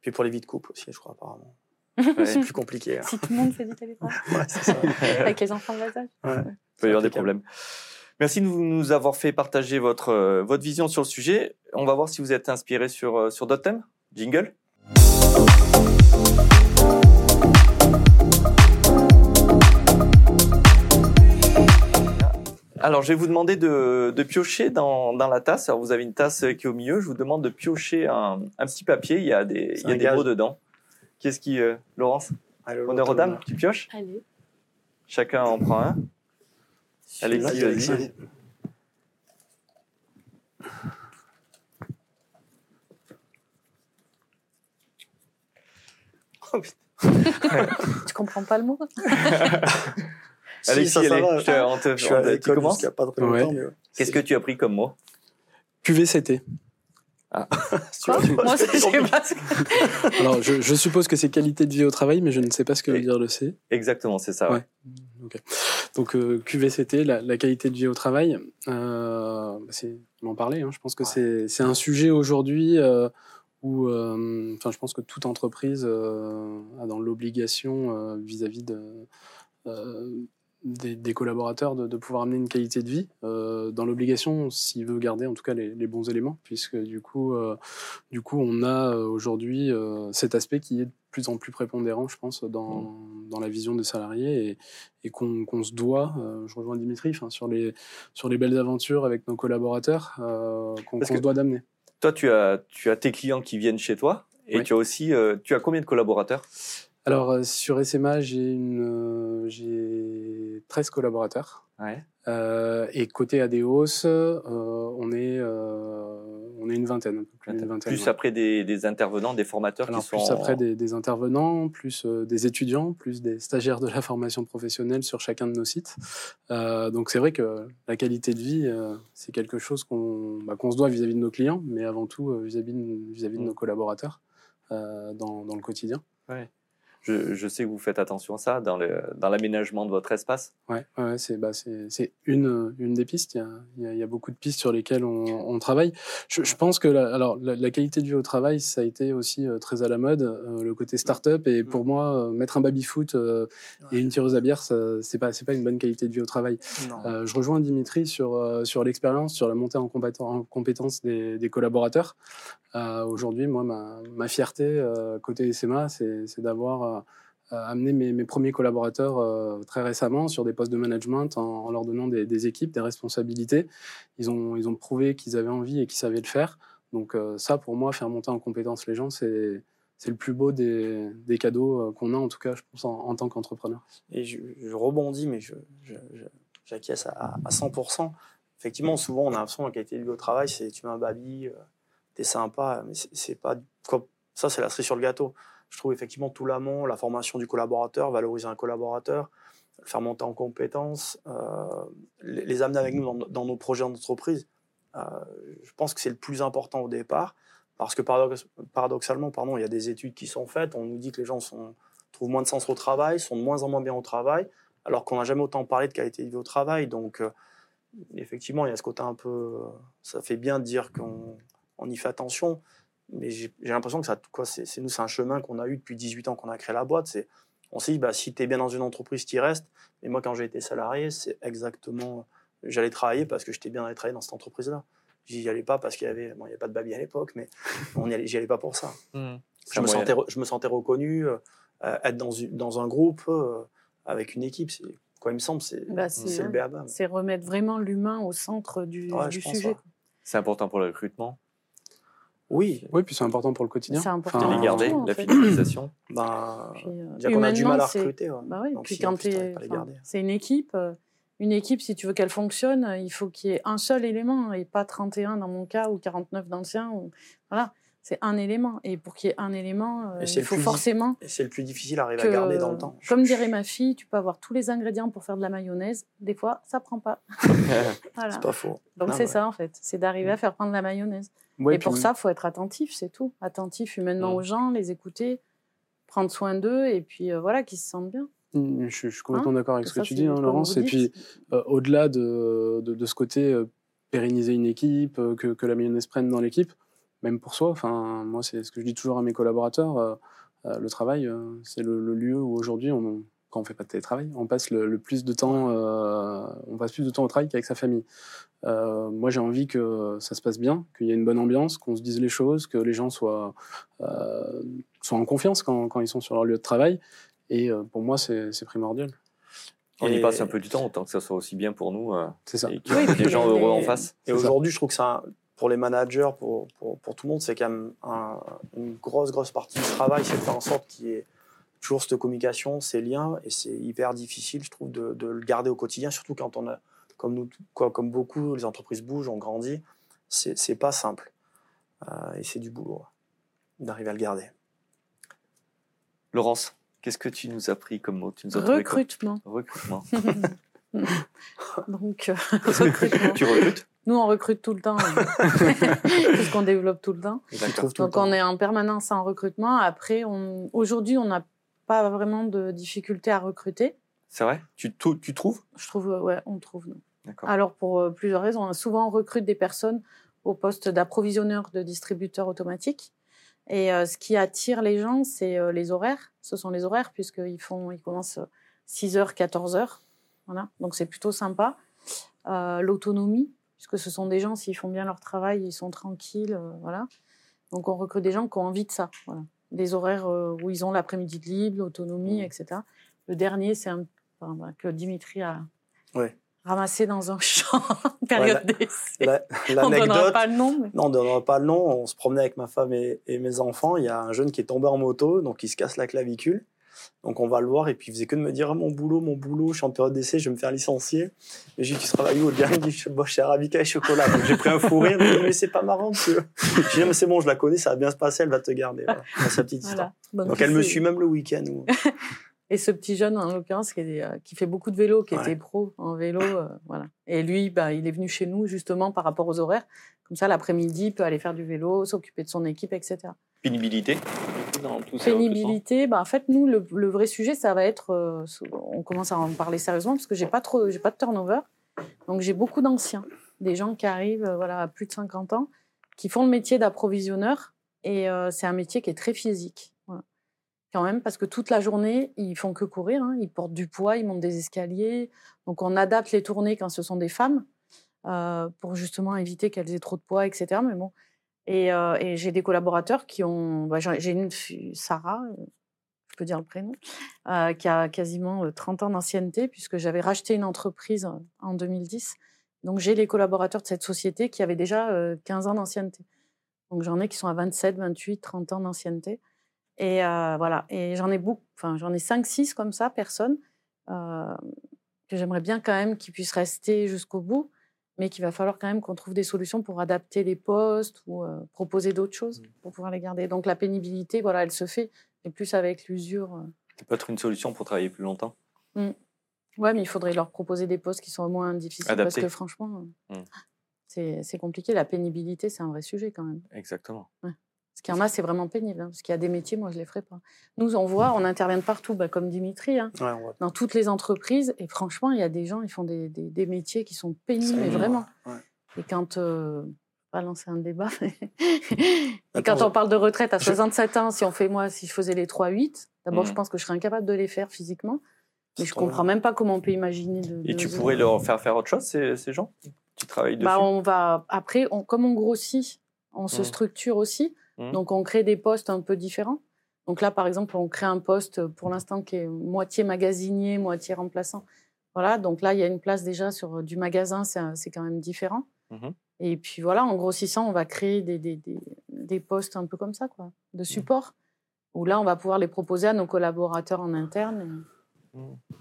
Puis pour les vies de couple aussi, je crois apparemment. c'est plus compliqué. Hein. Si tout le monde fait du télétravail. ouais, c'est ça. Avec les enfants de bas âge. Il peut y avoir des problèmes. Merci de nous avoir fait partager votre, euh, votre vision sur le sujet. On va voir si vous êtes inspiré sur, sur d'autres thèmes. Jingle. Alors, je vais vous demander de, piocher dans, la tasse. Alors, vous avez une tasse qui est au milieu. Je vous demande de piocher un, petit papier. Il y a des, il y a des mots dedans. Qu'est-ce qui, euh, Laurence Honneur aux dames, tu pioches Allez. Chacun en prend un. Alexis, vas-y. tu comprends pas le mot Alexis, tu commences Qu'est-ce que tu as pris comme mot? QVCT. Ah. Moi, je sais pas. Alors, je, suppose que c'est qualité de vie au travail, mais je ne sais pas ce que veut dire le C. Exactement, c'est ça. Ouais. Donc, euh, QVCT, la, qualité de vie au travail, euh, bah, c'est m'en parler. Hein. Je pense que c'est un sujet aujourd'hui euh, où, euh, enfin, je pense que toute entreprise a dans l'obligation vis-à-vis de des, collaborateurs de, pouvoir amener une qualité de vie euh, dans l'obligation s'il veut garder en tout cas les, bons éléments puisque du coup euh, du coup on a euh, aujourd'hui cet aspect qui est de plus en plus prépondérant je pense dans, mmh. dans la vision des salariés et, et qu'on se doit je rejoins Dimitri sur les sur les belles aventures avec nos collaborateurs qu'on se doit d'amener. toi tu as tu as tes clients qui viennent chez toi et tu as aussi tu as combien de collaborateurs? Alors, euh, sur SMA, j'ai une, euh, j'ai 13 collaborateurs. Ouais. Euh, et côté Adeos, euh, on est, on est une vingtaine, plus, une vingtaine, plus après des, des, intervenants, des formateurs qui sont. Plus après des, des intervenants, plus des étudiants, plus des stagiaires de la formation professionnelle sur chacun de nos sites. donc c'est vrai que la qualité de vie, c'est quelque chose qu'on bah, se doit vis-à-vis de nos clients, mais avant tout vis-à-vis de, vis -vis de nos collaborateurs dans, dans le quotidien. Ouais je, je, sais que vous faites attention à ça dans l'aménagement dans de votre espace. Ouais, ouais c'est bah, une, une des pistes. Il y, a, il y, a, beaucoup de pistes sur lesquelles on, on travaille. Je, je, pense que la, alors, la, qualité de vie au travail, ça a été aussi euh, très à la mode, euh, le côté start-up. Et pour mm. moi, euh, mettre un baby-foot et une tireuse à bière, c'est pas, pas une bonne qualité de vie au travail. je rejoins Dimitri sur, sur l'expérience, sur la montée en, en compétence des, des collaborateurs. Aujourd'hui, moi, ma, ma fierté côté SMA, c'est d'avoir amené mes, premiers collaborateurs euh, très récemment sur des postes de management en, leur donnant des, équipes, des responsabilités. Ils ont, ils ont prouvé qu'ils avaient envie et qu'ils savaient le faire. Donc euh, ça, pour moi, faire monter en compétence les gens, c'est c'est le plus beau des, des cadeaux euh, qu'on a, en tout cas, je pense, en, tant qu'entrepreneur. Et je, je, rebondis, mais j'acquiesce à, à, 100%. Effectivement, souvent, on a l'impression que la qualité de vie au travail, c'est tu mets un baby, t'es sympa, mais c'est pas ça, c'est la cerise sur le gâteau je trouve effectivement tout l'amont, la formation du collaborateur, valoriser un collaborateur, le faire monter en compétences, euh, les, amener avec nous dans, nos projets d'entreprise. Euh, je pense que c'est le plus important au départ, parce que paradoxalement, pardon, il y a des études qui sont faites, on nous dit que les gens trouvent moins de sens au travail, sont de moins en moins bien au travail, alors qu'on n'a jamais autant parlé de qualité de vie au travail. Donc, euh, effectivement, il y a ce côté un peu. Ça fait bien de dire qu'on on y fait attention, mais j'ai l'impression que ça, quoi, c'est nous, c'est un chemin qu'on a eu depuis 18 ans qu'on a créé la boîte. C'est, on s'est dit, bah, si tu es bien dans une entreprise, tu y restes. Et moi, quand j'ai été salarié, c'est exactement, j'allais travailler parce que j'étais bien d'aller travailler dans cette entreprise-là. J'y allais pas parce qu'il y avait, bon, il y avait pas de baby à l'époque, mais on y allait, j'y allais pas pour ça. Mmh. Je, me sentais, je me sentais reconnu, euh, être dans, dans un groupe euh, avec une équipe, c'est quoi il me semble, c'est bah, le béaba. C'est remettre vraiment l'humain au centre du, du sujet. C'est important pour le recrutement. Oui. Oui, puis c'est important pour le quotidien. C'est important. les garder, la fidélisation. Bah, euh, on a du mal à recruter. Bah oui, puis quand c'est une équipe, euh, une équipe, si tu veux qu'elle fonctionne, il faut qu'il y ait un seul élément et pas 31 dans mon cas ou 49 dans le sien. Ou... Voilà c'est un élément. Et pour qu'il y ait un élément, euh, il faut forcément. Et c'est le plus difficile à arriver à garder dans le temps. Comme dirait ma fille, tu peux avoir tous les ingrédients pour faire de la mayonnaise. Des fois, ça prend pas. voilà. C'est pas faux. Donc c'est ça en fait, c'est d'arriver à faire prendre la mayonnaise. Et pour ça, il faut être attentif, c'est tout. Attentif humainement aux gens, les écouter, prendre soin d'eux et puis euh, voilà, qu'ils se sentent bien. Mmh, je, suis complètement hein? d'accord avec ce que tu dis, hein, Laurence. Et puis, euh, au-delà de, de, ce côté pérenniser une équipe, que, que la mayonnaise prenne dans l'équipe, même pour soi. Enfin, moi, c'est ce que je dis toujours à mes collaborateurs. Euh, euh, le travail, euh, c'est le, lieu où aujourd'hui, on, quand on fait pas de télétravail, on passe le, plus de temps, on passe plus de temps au travail qu'avec sa famille. moi, j'ai envie que ça se passe bien, qu'il y ait une bonne ambiance, qu'on se dise les choses, que les gens soient, soient en confiance quand, quand, ils sont sur leur lieu de travail. Et pour moi, c'est primordial. On y passe un peu du temps, autant que ça soit aussi bien pour nous. c'est ça. Et que les gens heureux en face. Et aujourd'hui, je trouve que ça, pour les managers, pour, pour, pour tout le monde, c'est quand même une grosse, grosse partie du travail, c'est de faire en sorte qu'il y ait toujours cette communication, ces liens, et c'est hyper difficile, je trouve, de, de, le garder au quotidien, surtout quand on a, comme nous, quoi, comme beaucoup, les entreprises bougent, on grandit, c'est pas simple. Euh, et c'est du boulot d'arriver à le garder. Laurence, Qu'est-ce que tu nous as pris comme mot? Tu nous as Recrutement. Recrutement. Donc, recrutement. Tu recrutes? Nous, on recrute tout le temps, puisqu'on développe tout le temps. Donc, on est en permanence en recrutement. Après, on... aujourd'hui, on n'a pas vraiment de difficulté à recruter. C'est vrai? Tu, tu trouves? Je trouve, ouais, on trouve. Alors, pour euh, plusieurs raisons. Souvent, on recrute des personnes au poste d'approvisionneur de distributeur automatique. Et euh, ce qui attire les gens, c'est euh, les horaires. Ce sont les horaires, puisqu'ils font, ils commencent 6h, 14h. Voilà. Donc, c'est plutôt sympa. L'autonomie, puisque ce sont des gens, s'ils font bien leur travail, ils sont tranquilles. voilà. Donc, on recrute des gens qui ont envie de ça. Voilà. Des horaires où ils ont l'après-midi de libre, l'autonomie, mmh. etc. Le dernier, c'est un, que Dimitri a, ouais ramassé dans un champ, période d'essai. on ne donnera pas le nom. Non, on ne donnera pas le nom. On se promenait avec ma femme et, mes enfants. Il y a un jeune qui est tombé en moto, donc il se casse la clavicule. Donc on va le voir et puis il faisait que de me dire ah, mon boulot, mon boulot, je suis en période d'essai, je vais me faire licencier. Et j'ai dit tu travailles où Le dernier dit je bosse chez Arabica et chocolat. Donc j'ai pris un fou rire, mais c'est pas marrant parce que j'ai dit mais c'est bon, je la connais, ça va bien se passer, elle va te garder. Voilà. sa petite histoire. Donc, elle me suit même le week-end. Et ce petit jeune, en l'occurrence, qui, euh, qui, fait beaucoup de vélo, qui était pro en vélo, euh, voilà. Et lui, bah, il est venu chez nous justement par rapport aux horaires. Comme ça, l'après-midi, il peut aller faire du vélo, s'occuper de son équipe, etc. Pénibilité Pénibilité, bah, en fait, nous, le, vrai sujet, ça va être, euh, on commence à en parler sérieusement parce que j'ai pas trop, pas de turnover. Donc j'ai beaucoup d'anciens, des gens qui arrivent, voilà, à plus de 50 ans, qui font le métier d'approvisionneur. Et c'est un métier qui est très physique quand même, parce que toute la journée, ils font que courir, hein. ils portent du poids, ils montent des escaliers. Donc on adapte les tournées quand ce sont des femmes, euh, pour justement éviter qu'elles aient trop de poids, etc. Mais bon. Et, euh, et j'ai des collaborateurs qui ont. Bah, j'ai une Sarah, euh, je peux dire le prénom, qui a quasiment 30 ans d'ancienneté, puisque j'avais racheté une entreprise en 2010. Donc j'ai les collaborateurs de cette société qui avaient déjà 15 ans d'ancienneté. Donc j'en ai qui sont à 27, 28, 30 ans d'ancienneté. Et euh, voilà. Et j'en ai beaucoup, enfin, j'en ai 5-6 comme ça, personnes, euh, que j'aimerais bien quand même qu'ils puissent rester jusqu'au bout, mais qu'il va falloir quand même qu'on trouve des solutions pour adapter les postes ou euh, proposer d'autres choses mmh. pour pouvoir les garder. Donc la pénibilité, voilà, elle se fait, et plus avec l'usure. Ça peut être une solution pour travailler plus longtemps. Mmh. Ouais, mais il faudrait leur proposer des postes qui sont au moins difficiles, parce que franchement, mmh. c'est compliqué. La pénibilité, c'est un vrai sujet quand même. Exactement. Ouais. Ce qu'il y en a, c'est vraiment pénible. Hein, parce qu'il y a des métiers, moi, je ne les ferai pas. Nous, on voit, on intervient partout, bah, comme Dimitri, hein, dans toutes les entreprises. Et franchement, il y a des gens, ils font des, des, métiers qui sont pénibles, mais vraiment. Et quand. Euh, pas lancer un débat, et quand on parle de retraite à 67 ans, si on fait moi, si je faisais les 3-8, d'abord, je mmh. pense que je serais incapable de les faire physiquement. Mais je comprends même pas comment on peut imaginer. De, et tu pourrais leur faire faire autre chose, ces, ces gens Tu travailles bah, dessus? bah, on va Après, on, comme on grossit, on se mmh. structure aussi. Mmh. Donc, on crée des postes un peu différents. Donc là, par exemple, on crée un poste pour l'instant qui est moitié magasinier, moitié remplaçant. Voilà, donc là, il y a une place déjà sur euh, du magasin, c'est quand même différent. Mmh Et puis voilà, en grossissant, on va créer des, des, des, postes un peu comme ça, quoi, de mmh. support, où là, on va pouvoir les proposer à nos collaborateurs en interne.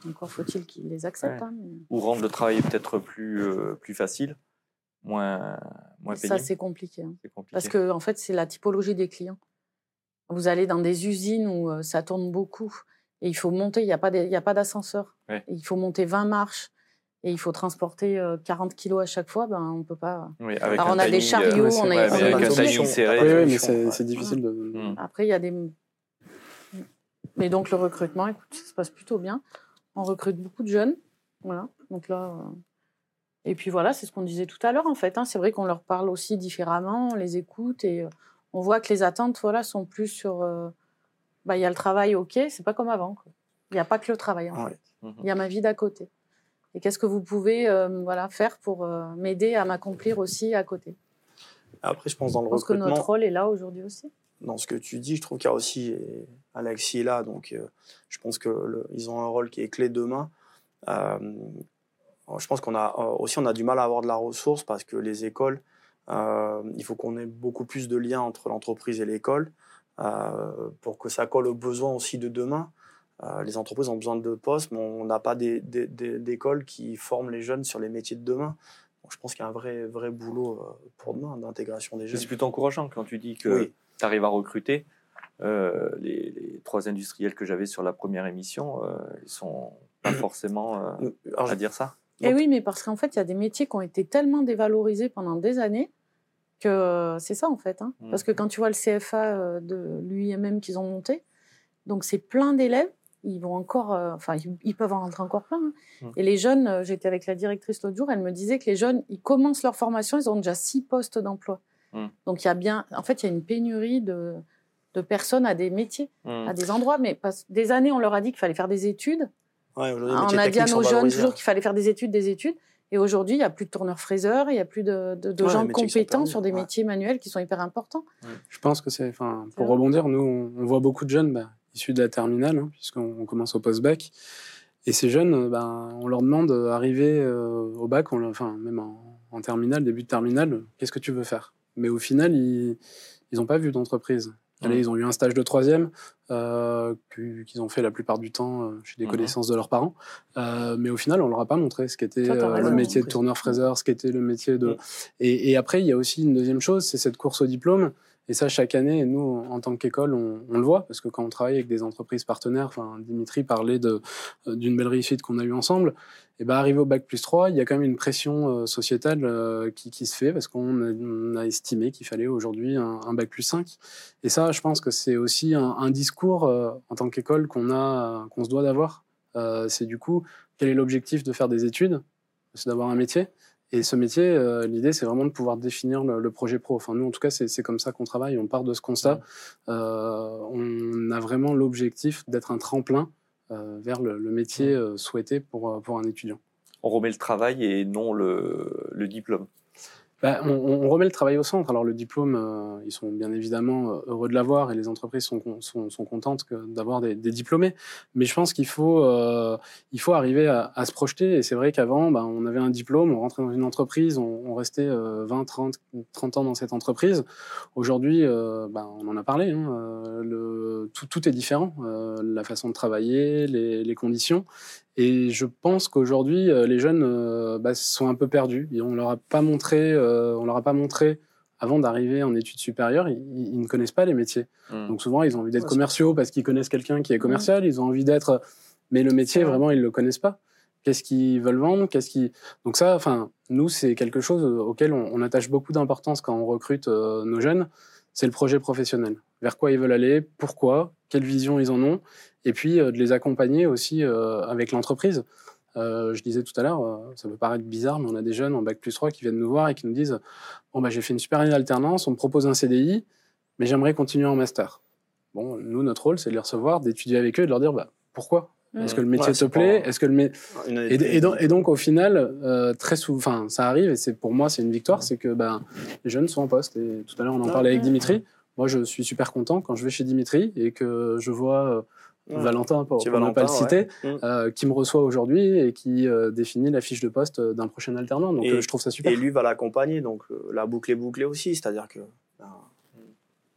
Encore faut-il qu'ils les acceptent. Hein, Ou rendre le travail peut-être plus, euh, plus facile moins, moins Ça, c'est compliqué, hein. compliqué, Parce que, en fait, c'est la typologie des clients. Vous allez dans des usines où euh, ça tourne beaucoup et il faut monter, il n'y a pas d'ascenseur. Il faut monter 20 marches et il faut transporter 40 euh, kilos à chaque fois, ben, on ne peut pas. Alors, on a des chariots, on a, avec un timing serré. Oui, mais c'est difficile de. Mmh. Après, il y a des. Mais donc, le recrutement, écoute, ça se passe plutôt bien. On recrute beaucoup de jeunes. Voilà. Donc là, euh, et puis voilà, c'est ce qu'on disait tout à l'heure en fait. Hein. C'est vrai qu'on leur parle aussi différemment, on les écoute et euh, on voit que les attentes voilà, sont plus sur. Euh, bah, il y a le travail, ok, c'est pas comme avant. Il n'y a pas que le travail en fait. Mhm. Il y a ma vie d'à côté. Et qu'est-ce que vous pouvez euh, voilà, faire pour m'aider à m'accomplir aussi à côté? Après, je pense dans le je pense que notre rôle est là aujourd'hui aussi. Dans ce que tu dis, je trouve qu'il y a aussi. Alexis est là, donc je pense qu'ils ont un rôle qui est clé demain. Je pense qu'on a euh, aussi on a du mal à avoir de la ressource parce que les écoles, euh, il faut qu'on ait beaucoup plus de liens entre l'entreprise et l'école euh, pour que ça colle aux besoins aussi de demain. les entreprises ont besoin de postes, mais on n'a pas d'écoles qui forment les jeunes sur les métiers de demain. je pense qu'il y a un vrai, vrai boulot pour demain d'intégration des jeunes. C'est plutôt encourageant quand tu dis que tu arrives à recruter. les, trois industriels que j'avais sur la première émission, ils sont pas forcément à dire ça. Et eh oui, mais parce qu'en fait, il y a des métiers qui ont été tellement dévalorisés pendant des années que c'est ça en fait. Hein. Mmh. Parce que quand tu vois le CFA de l'UIMM qu'ils ont monté, donc c'est plein d'élèves ils vont encore, euh, enfin, ils, peuvent en rentrer encore plein. Hein. Mmh. Et les jeunes, euh, j'étais avec la directrice l'autre jour, elle me disait que les jeunes, ils commencent leur formation, ils ont déjà six postes d'emploi. Mmh. Donc il y a bien, en fait, il y a une pénurie de, de personnes à des métiers, à des endroits. Mais des années, on leur a dit qu'il fallait faire des études. On a dit à nos jeunes toujours qu'il fallait faire des études, des études. Et aujourd'hui, il n'y a plus de tourneurs-fraiseurs, il n'y a plus de, de, gens compétents sur des métiers manuels qui sont hyper importants. Je pense que c'est, enfin, pour rebondir, nous, on, voit beaucoup de jeunes, bah, issus de la terminale, hein, puisqu'on commence au post-bac. Et ces jeunes, euh, ben, on leur demande d'arriver euh, au bac, on, enfin même en, terminale, début de terminale, qu'est-ce que tu veux faire? Mais au final, ils n'ont pas vu d'entreprise. Allez, ils ont eu un stage de troisième euh, qu'ils ont fait la plupart du temps euh, chez des connaissances de leurs parents, euh, mais au final, on leur a pas montré ce qu'était le métier de tourneur-fraiseur, ce qu'était le métier de. Et, et, après, il y a aussi une deuxième chose, c'est cette course au diplôme. Et ça, chaque année, nous, en tant qu'école, on, le voit, parce que quand on travaille avec des entreprises partenaires, enfin, Dimitri parlait euh, d'une belle réussite qu'on a eue ensemble, et ben, arrivé au bac plus 3, il y a quand même une pression euh, sociétale euh, qui, qui, se fait, parce qu'on a, estimé qu'il fallait aujourd'hui un, bac plus 5. Et ça, je pense que c'est aussi un, discours en tant qu'école qu'on a, se doit d'avoir. c'est du coup, quel est l'objectif de faire des études? C'est d'avoir un métier. Et ce métier, euh, l'idée, c'est vraiment de pouvoir définir le, projet pro. Enfin, nous, en tout cas, c'est comme ça qu'on travaille. On part de ce constat. Euh, on a vraiment l'objectif d'être un tremplin euh, vers le, métier souhaité pour, pour un étudiant. On remet le travail et non le, le diplôme. Bah, on, remet le travail au centre. Alors le diplôme, euh, ils sont bien évidemment euh, heureux de l'avoir et les entreprises sont, sont, sont contentes d'avoir des, des, diplômés. Mais je pense qu'il faut, euh, il faut arriver à, à se projeter. Et c'est vrai qu'avant, bah, on avait un diplôme, on rentrait dans une entreprise, on, on restait 20, 30, 30 ans dans cette entreprise. Aujourd'hui, bah, on en a parlé, hein, le, tout, tout, est différent. la façon de travailler, les, les conditions. Et je pense qu'aujourd'hui, euh, les jeunes euh, bah, sont un peu perdus. Et on leur a pas montré, euh, on leur a pas montré avant d'arriver en études supérieures, ils, ne connaissent pas les métiers. Mmh. Donc souvent, ils ont envie d'être commerciaux parce qu'ils connaissent quelqu'un qui est mmh. commercial. Ils ont envie d'être, mais le métier vraiment, ils le connaissent pas. Qu'est-ce qu'ils veulent vendre? Qu'est-ce qui Donc ça, enfin, nous, c'est quelque chose auquel on, on attache beaucoup d'importance quand on recrute nos jeunes. C'est le projet professionnel. Vers quoi ils veulent aller? Pourquoi? Quelle vision ils en ont? Et puis euh, de les accompagner aussi euh, avec l'entreprise. Euh, je disais tout à l'heure, ça peut paraître bizarre, mais on a des jeunes en bac plus 3 qui viennent nous voir et qui nous disent Bon, bah, j'ai fait une super année d'alternance, on me propose un CDI, mais j'aimerais continuer en master. Bon, nous, notre rôle, c'est de les recevoir, d'étudier avec eux et de leur dire bah, Pourquoi? Est-ce que le métier te plaît? Est-ce que le et, donc, et, donc, au final, très souvent, ça arrive, et c'est pour moi, c'est une victoire, c'est que bah, les jeunes sont en poste. Et tout à l'heure, on en parlait avec Dimitri. Moi, je suis super content quand je vais chez Dimitri et que je vois Valentin, pour, ne pas le citer, mm. euh, qui me reçoit aujourd'hui et qui euh, définit la fiche de poste euh, d'un prochain alternant. Donc je trouve ça super. Et lui va l'accompagner, donc la boucle est bouclée aussi, c'est-à-dire que ben,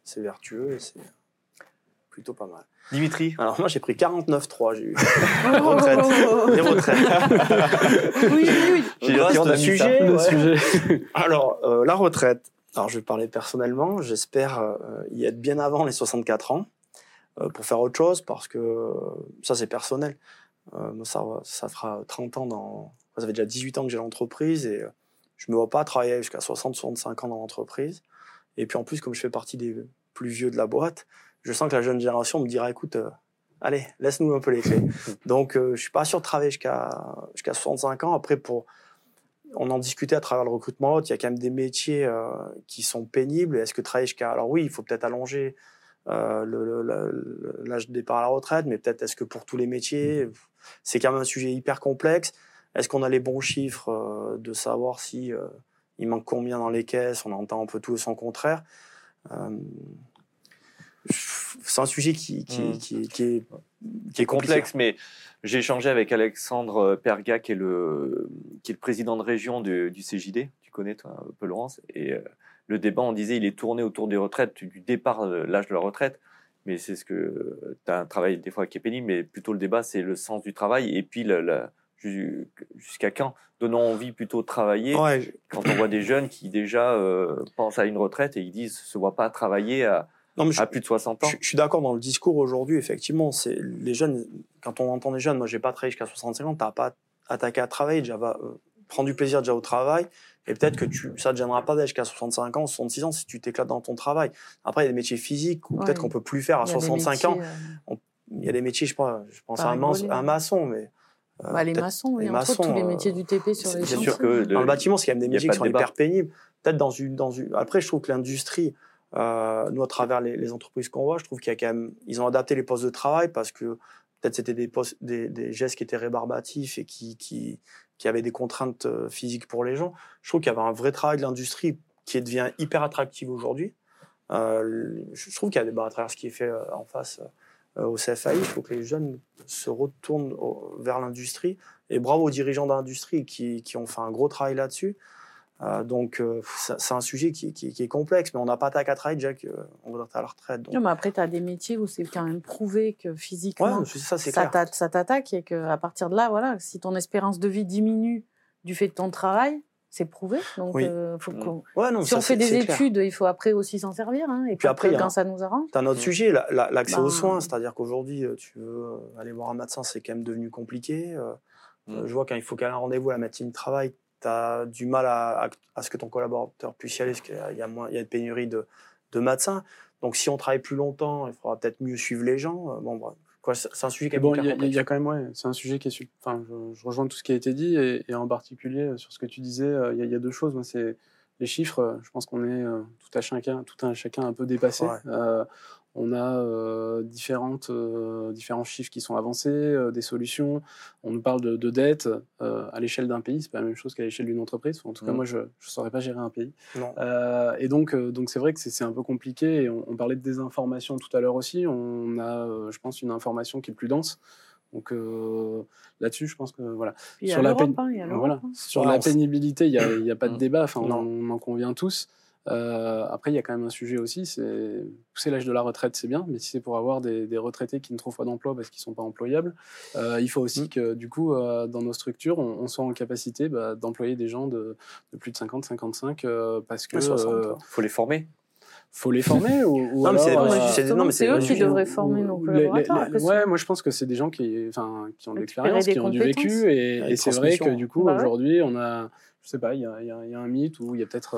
c'est vertueux et c'est plutôt pas mal. Dimitri Alors moi j'ai pris 49,3, j'ai eu retraite. Des retraites. oui, oui, oui. J'ai le sujet. Ouais. sujet. Alors la retraite. Alors je vais parler personnellement, j'espère y être bien avant les 64 ans. Euh, pour faire autre chose parce que ça, c'est personnel. Euh, ça, ça fera 30 ans dans. Ça fait déjà 18 ans que j'ai l'entreprise et euh, je me vois pas travailler jusqu'à 60-65 ans dans l'entreprise. Et puis en plus, comme je fais partie des plus vieux de la boîte, je sens que la jeune génération me dira écoute, allez, laisse-nous un peu les clés. Donc je suis pas sûr de travailler jusqu'à jusqu'à 65 ans. Après, pour on en discutait à travers le recrutement, il y a quand même des métiers qui sont pénibles. Est-ce que travailler jusqu'à alors oui, il faut peut-être allonger euh, l'âge de départ à la retraite, mais peut-être est-ce que pour tous les métiers, c'est quand même un sujet hyper complexe. Est-ce qu'on a les bons chiffres euh, de savoir si euh, il manque combien dans les caisses? On entend un peu tout et son contraire. c'est un sujet qui, qui, mmh. qui, qui est, qui est complexe, mais j'ai échangé avec Alexandre Perga, qui est le, qui est le président de région du, du CJD. Tu connais, toi, un peu Laurence? Et le débat, on disait, il est tourné autour des retraites, du départ de l'âge de la retraite. Mais c'est ce que tu as un travail des fois qui est pénible, mais plutôt le débat, c'est le sens du travail et puis jusqu'à quand donnons envie plutôt de travailler quand on voit des jeunes qui déjà euh, pensent à une retraite et ils disent se voient pas travailler à, non, plus de 60 ans. Je, suis d'accord dans le discours aujourd'hui, effectivement, c'est les jeunes, quand on entend des jeunes, moi j'ai pas travaillé jusqu'à 65 ans, t'as pas attaqué à travailler, déjà va euh, prendre du plaisir déjà au travail, et peut-être que tu, ça ne te gênera pas jusqu'à 65 ans, 66 ans si tu t'éclates dans ton travail. Après, il y a des métiers physiques ou peut-être qu'on peut plus faire à 65 ans. Euh, il y a des métiers, je pense, je pense à un, maçon, mais euh, bah, les maçons, oui, les maçons, tous les métiers du TP sur les chantiers. sûr que dans le bâtiment, c'est quand même des métiers qui sont hyper pénibles. Peut-être dans une, dans une. Après, je trouve que l'industrie, euh, nous à travers les, les entreprises qu'on voit, je trouve qu'il y a quand même, ils ont adapté les postes de travail parce que peut-être c'était des, gestes qui étaient rébarbatifs et qui, avaient des contraintes euh, physiques pour les gens. Je trouve qu'il y avait un vrai travail de l'industrie qui devient hyper attractif aujourd'hui. Euh, je trouve qu'il y a des barres à travers ce qui est fait en face euh, au CFAI. Il faut que les jeunes se retournent vers l'industrie. Et bravo aux dirigeants de l'industrie qui, qui, ont fait un gros travail là-dessus. Euh, donc, euh, c'est un sujet qui, qui, est complexe, mais on n'a pas ta à travailler déjà qu'on voudrait être à la retraite. Donc. Non, mais après, tu as des métiers où c'est quand même prouvé que physiquement, ça, ça t'attaque et qu'à partir de là, voilà, si ton espérance de vie diminue du fait de ton travail, c'est prouvé. Donc, euh, faut mmh. si on fait des études, il faut après aussi s'en servir. Hein, et puis, après, quand ça nous arrange. Tu as un autre mmh. sujet, l'accès aux ben, soins. C'est-à-dire qu'aujourd'hui, tu veux aller voir un médecin, c'est quand même devenu compliqué. Mmh. Je vois quand il faut qu'à un rendez-vous à la médecine du travail, tu as du mal à, à, ce que ton collaborateur puisse y aller, parce qu'il y a, moins, il y a une pénurie de, de médecins. Donc, si on travaille plus longtemps, il faudra peut-être mieux suivre les gens. Bon, bref. C'est un sujet qui est bon, il y, a quand même ouais, c'est un sujet qui est enfin je, rejoins tout ce qui a été dit et, en particulier euh, sur ce que tu disais euh, il y, a deux choses moi c'est les chiffres. Euh, je pense qu'on est tout à chacun tout un chacun un peu dépassé on a euh, différentes, euh, différents chiffres qui sont avancés, euh, des solutions. On nous parle de, de dette à l'échelle d'un pays, c'est pas la même chose qu'à l'échelle d'une entreprise. en tout cas, mmh. moi, je ne saurais pas gérer un pays. et donc, donc c'est vrai que c'est un peu compliqué. Et on, parlait de désinformation tout à l'heure aussi. On a, je pense, une information qui est plus dense. Donc là-dessus, je pense que voilà. Sur, la, hein, voilà. sur la pénibilité, il n'y a, a, pas de mmh. débat. Enfin, on, on, en convient tous. Euh, après, il y a quand même un sujet aussi, c'est pousser l'âge de la retraite, c'est bien, mais si c'est pour avoir des, des, retraités qui ne trouvent pas d'emploi parce qu'ils sont pas employables, euh, il faut aussi mmh. que du coup, euh, dans nos structures, on, soit en capacité bah, d'employer des gens de, de, plus de 50, 55, euh, parce que il faut les former. faut les former ou, non, mais c'est eux qui devraient former nos collaborateurs. ouais, moi je pense que c'est des gens qui, enfin, qui ont de l'expérience, qui ont du vécu, et, et c'est vrai que du coup bah aujourd'hui on a, je sais pas, il y a, y a, un mythe où il y a peut-être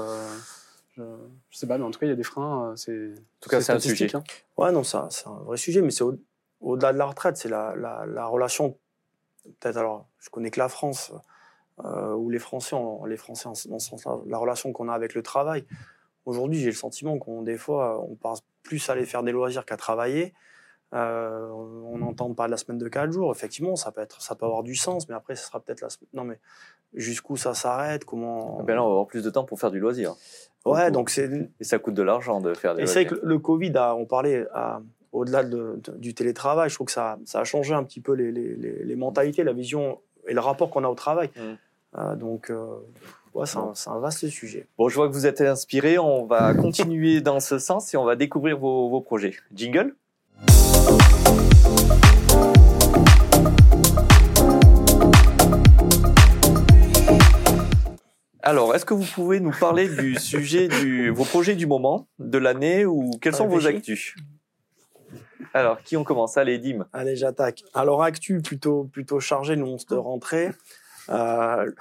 je, je, sais pas, mais en tout cas, il y a des freins. Euh, c'est, en tout cas, c'est un sujet. Hein. Ouais, non, c'est un, un, vrai sujet, mais c'est au, delà de la retraite, c'est la, la, la, relation. Peut-être, alors, je connais que la France, euh, ou les Français, les Français dans ce sens-là, la relation qu'on a avec le travail. Aujourd'hui, j'ai le sentiment qu'on, des fois, on passe plus à aller faire des loisirs qu'à travailler. Euh, on n'entend pas la semaine de 4 jours. Effectivement, ça peut, être, ça peut avoir du sens, mais après, ce sera peut-être la semaine. Non, mais jusqu'où ça s'arrête Comment. Ben là, on va avoir plus de temps pour faire du loisir. Ouais, donc c'est. Et ça coûte de l'argent de faire des. Et c'est vrai que le Covid, a, on parlait au-delà de, du télétravail, je trouve que ça, ça a changé un petit peu les, les, les, mentalités, la vision et le rapport qu'on a au travail. Mmh. Euh, donc, euh, ouais, c'est un, un, vaste sujet. Bon, je vois que vous êtes inspiré. On va continuer dans ce sens et on va découvrir vos, vos projets. Jingle Alors, est-ce que vous pouvez nous parler du sujet de vos projets du moment, de l'année, ou quels sont vos actus? Alors, qui on commence? Allez, Dim. Allez, j'attaque. Alors, actu plutôt plutôt chargé, nous on se rentrer. Euh,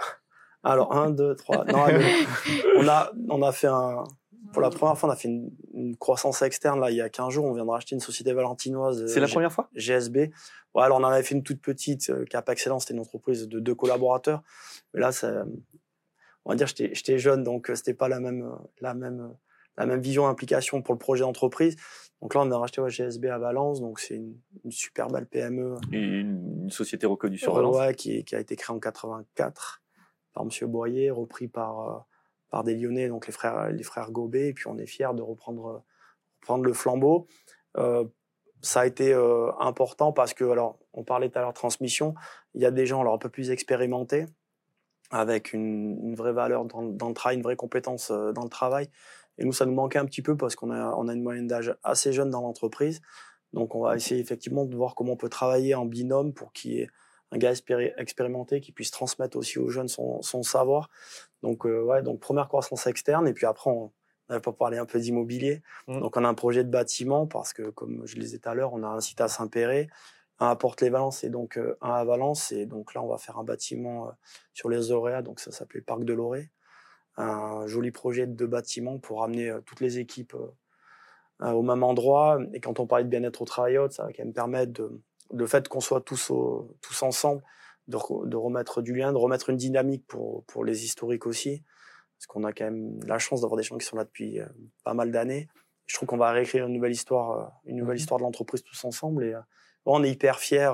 alors, un, deux, trois. Non, on a on a fait un pour la première fois, on a fait une, croissance externe là il y a 15 jours. On vient de racheter une société valentinoise. C'est la première fois? GSB. Ouais, alors on en avait fait une toute petite, euh, Cap Excellence, c'était une entreprise de deux collaborateurs. Mais là, ça, on va dire, j'étais jeune, donc euh, c'était pas la même, euh, la même, euh, la même vision implication pour le projet d'entreprise. Donc là, on a racheté GSB à Valence, donc c'est une, une, super belle PME. Une, société reconnue sur Valence. Ouais, qui, qui, a été créée en 84 par Monsieur Boyer, repris par par des Lyonnais, donc les frères les frères Gobet, et puis on est fiers de reprendre reprendre le flambeau. Euh, ça a été euh, important parce que alors on parlait tout à l'heure transmission, il y a des gens alors un peu plus expérimentés avec une, une vraie valeur dans, dans, le travail, une vraie compétence euh, dans le travail. Et nous, ça nous manquait un petit peu parce qu'on a, on a une moyenne d'âge assez jeune dans l'entreprise. Donc, on va essayer effectivement de voir comment on peut travailler en binôme pour qu'il y ait un gars expérimenté qui puisse transmettre aussi aux jeunes son, son savoir. Donc, euh, ouais, donc première croissance externe. Et puis après, on, on n'avait pas parlé un peu d'immobilier. Mmh. Donc, on a un projet de bâtiment parce que, comme je le disais tout à l'heure, on a un site à Saint-Péret, un à Porte-les-Valences et donc un à Valence. Et donc là, on va faire un bâtiment sur les Auréas, donc ça s'appelait Parc de Loré. Un joli projet de bâtiment pour amener toutes les équipes au même endroit. Et quand on parlait de bien-être au travail, ça va quand même permettre de, le fait qu'on soit tous, tous ensemble, de, de, remettre du lien, de remettre une dynamique pour, pour les historiques aussi. Parce qu'on a quand même la chance d'avoir des gens qui sont là depuis euh, pas mal d'années. Je trouve qu'on va réécrire une nouvelle histoire, euh, une nouvelle mmh histoire de l'entreprise tous ensemble. Et euh, on est hyper fiers.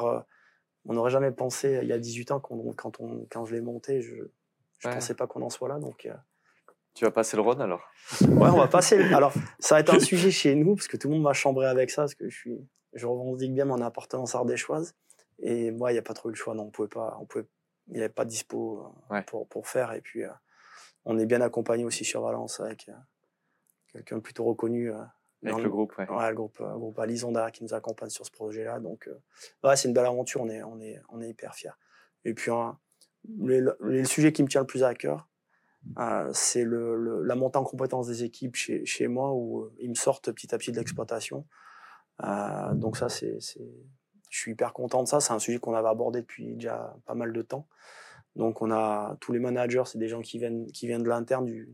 On n'aurait jamais pensé, il y a 18 ans, quand, on, quand, on, quand je l'ai monté, je ne pensais pas qu'on en soit là. Donc, tu vas passer le Rhône alors? Ouais, on va passer. Alors, ça va être un sujet chez nous, parce que tout le monde m'a chambré avec ça, parce que je suis, je revendique bien mon appartenance ardéchoise. Et moi, il n'y a pas trop eu le choix. Non, on pouvait pas, on pouvait, il n'y avait pas de dispo pour, pour faire. Et puis, on est bien accompagné aussi sur Valence avec euh, quelqu'un plutôt reconnu. Euh, avec le, groupe, ouais. le groupe, euh, groupe Alizonda qui nous accompagne sur ce projet-là. Donc, ouais, c'est une belle aventure. On est, on est, on est hyper fiers. Et puis, le, sujet qui me tient le plus à cœur, c'est le, la montée en compétence des équipes chez, chez moi où ils me sortent petit à petit de l'exploitation. donc ça, c'est, je suis hyper content de ça. C'est un sujet qu'on avait abordé depuis déjà pas mal de temps. Donc on a tous les managers, c'est des gens qui viennent, qui viennent de l'interne du,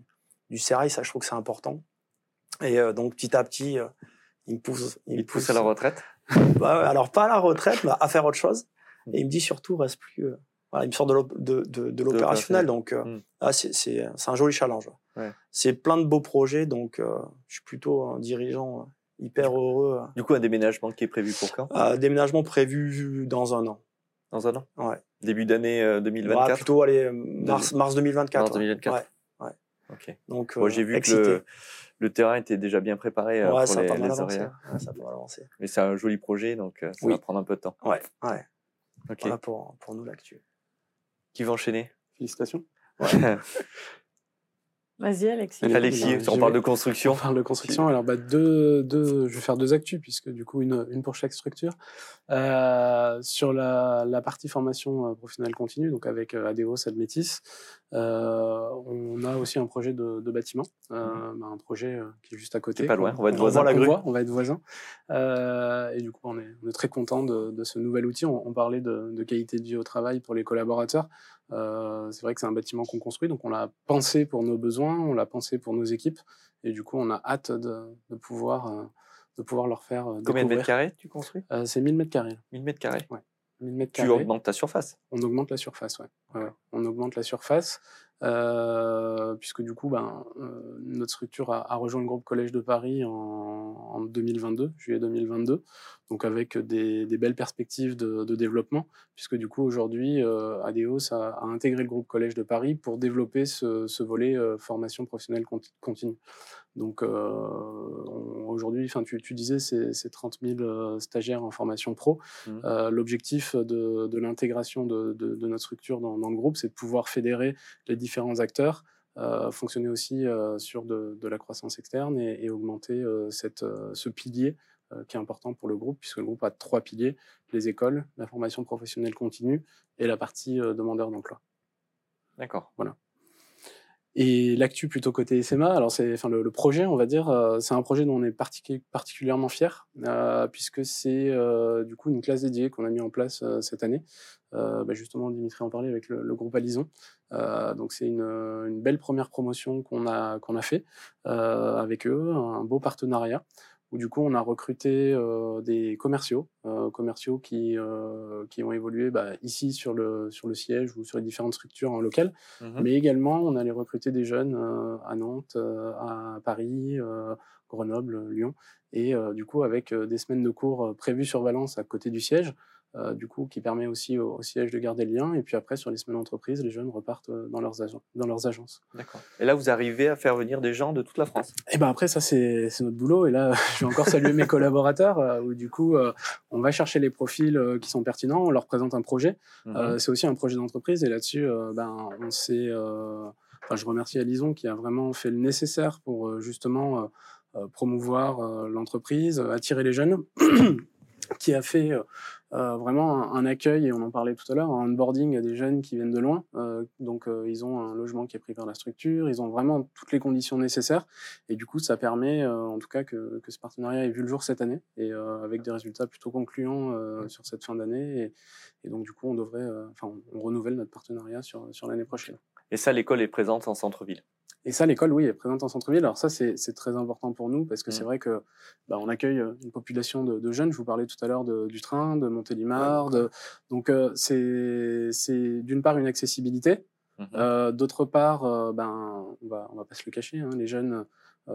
du ça je trouve que c'est important. Et euh, donc petit à petit, euh, ils me poussent. Ils, poussent à la retraite bah, Alors pas à la retraite, mais à faire autre chose. Et il me dit surtout, reste plus... Euh, voilà, il me sort de, l'opérationnel, donc hmm. ah, c'est un joli challenge. Ouais. C'est plein de beaux projets, donc je suis plutôt un dirigeant hyper heureux. Du coup, un déménagement qui est prévu pour quand? Un déménagement prévu dans un an. Dans un an? Ouais. Début d'année 2024 bah, Plutôt, allez, mars, mars 2024. Mars 2024. Ouais. Ouais. Ok. Donc, j'ai vu que le, le, terrain était déjà bien préparé euh, pour ça les, avancé. Ouais, ça a pas mal avancé. Mais c'est un joli projet, donc euh, ça va prendre un peu de temps. Ouais, ouais. Ok. Voilà pour, pour nous l'actu. Qui va enchaîner? Félicitations. Ouais. Vas-y, Alexis. Alexis, on parle de construction. On parle de construction. Alors, bah, deux, deux, je vais faire deux actus, puisque du coup, une, une pour chaque structure. Euh, sur la, la, partie formation euh, professionnelle continue, donc avec euh, ADEOS, Admetis, euh, on a aussi un projet de, de bâtiment, euh, mmh. bah, un projet qui est juste à côté. Pas loin, on va être voisins. On, on va être voisins. et du coup, on est, on est très content de, de, ce nouvel outil. On, on parlait de, de, qualité de vie au travail pour les collaborateurs. Euh, c'est vrai que c'est un bâtiment qu'on construit, donc on l'a pensé pour nos besoins, on l'a pensé pour nos équipes, et du coup on a hâte de, de pouvoir, euh, de pouvoir leur faire. Euh, Combien de mètres carrés tu construis? C'est 1000 mètres carrés. 1000 mètres carrés? Ouais. 1000 mètres tu augmentes ta surface? On augmente la surface, ouais. ouais, On augmente la surface, euh, puisque du coup, ben, euh, notre structure a, a, rejoint le groupe Collège de Paris en, en 2022, juillet 2022 donc avec des, des belles perspectives de, de, développement, puisque du coup aujourd'hui, euh, ADEOS a, a, intégré le groupe Collège de Paris pour développer ce, ce volet euh, formation professionnelle continue. Donc euh, aujourd'hui, enfin tu, tu, disais, c'est 30 000 euh, stagiaires en formation pro. Mmh. Euh, L'objectif de, de l'intégration de, de, de, notre structure dans, dans le groupe, c'est de pouvoir fédérer les différents acteurs. Euh, fonctionner aussi euh, sur de, de, la croissance externe et, et augmenter euh, cette, ce pilier qui est important pour le groupe, puisque le groupe a trois piliers, les écoles, la formation professionnelle continue et la partie demandeur d'emploi. D'accord. Voilà. Et l'actu plutôt côté SMA, alors c'est, enfin le, projet, on va dire, euh, c'est un projet dont on est partic particulièrement fier, euh, puisque c'est euh, du coup une classe dédiée qu'on a mis en place cette année. Bah justement, Dimitri en parlait avec le, le groupe Alison. donc c'est une, une, belle première promotion qu'on a qu'on a fait avec eux, un beau partenariat où du coup on a recruté euh, des commerciaux, euh, commerciaux qui, euh, qui ont évolué bah, ici sur le, sur le siège ou sur les différentes structures en local, mmh mais également on allait recruter des jeunes à Nantes, à Paris, Grenoble, Lyon, et du coup avec des semaines de cours prévues sur Valence à côté du siège, euh, du coup, qui permet aussi au, au, siège de garder le lien. Et puis après, sur les semaines d'entreprise, les jeunes repartent euh, dans leurs, dans leurs agences. D'accord. Et là, vous arrivez à faire venir des gens de toute la France? Et eh ben après, ça, c'est, notre boulot. Et là, je vais encore saluer mes collaborateurs, euh, où du coup, euh, on va chercher les profils qui sont pertinents, on leur présente un projet. Mmh. c'est aussi un projet d'entreprise. Et là-dessus, ben, on s'est... Enfin, je remercie Alison qui a vraiment fait le nécessaire pour justement promouvoir l'entreprise, attirer les jeunes. qui a fait vraiment un, accueil, et on en parlait tout à l'heure, un onboarding à des jeunes qui viennent de loin. Euh, donc, euh, ils ont un logement qui est pris par la structure, ils ont vraiment toutes les conditions nécessaires. Et du coup, ça permet, en tout cas, que, que, ce partenariat ait vu le jour cette année, et avec des résultats plutôt concluants sur cette fin d'année. Et, et, donc, du coup, on devrait, enfin, on renouvelle notre partenariat sur, sur l'année prochaine. Et ça, l'école est présente en centre-ville? Et ça, l'école, oui, est présente en centre-ville. Alors ça, c'est très important pour nous parce que c'est mmh. vrai que bah, on accueille euh, une population de, de, jeunes. Je vous parlais tout à l'heure du train, de Montélimar. De... Donc euh, c'est d'une part une accessibilité. Mmh euh, D'autre part, euh, ben on va on va pas se le cacher. Hein, les jeunes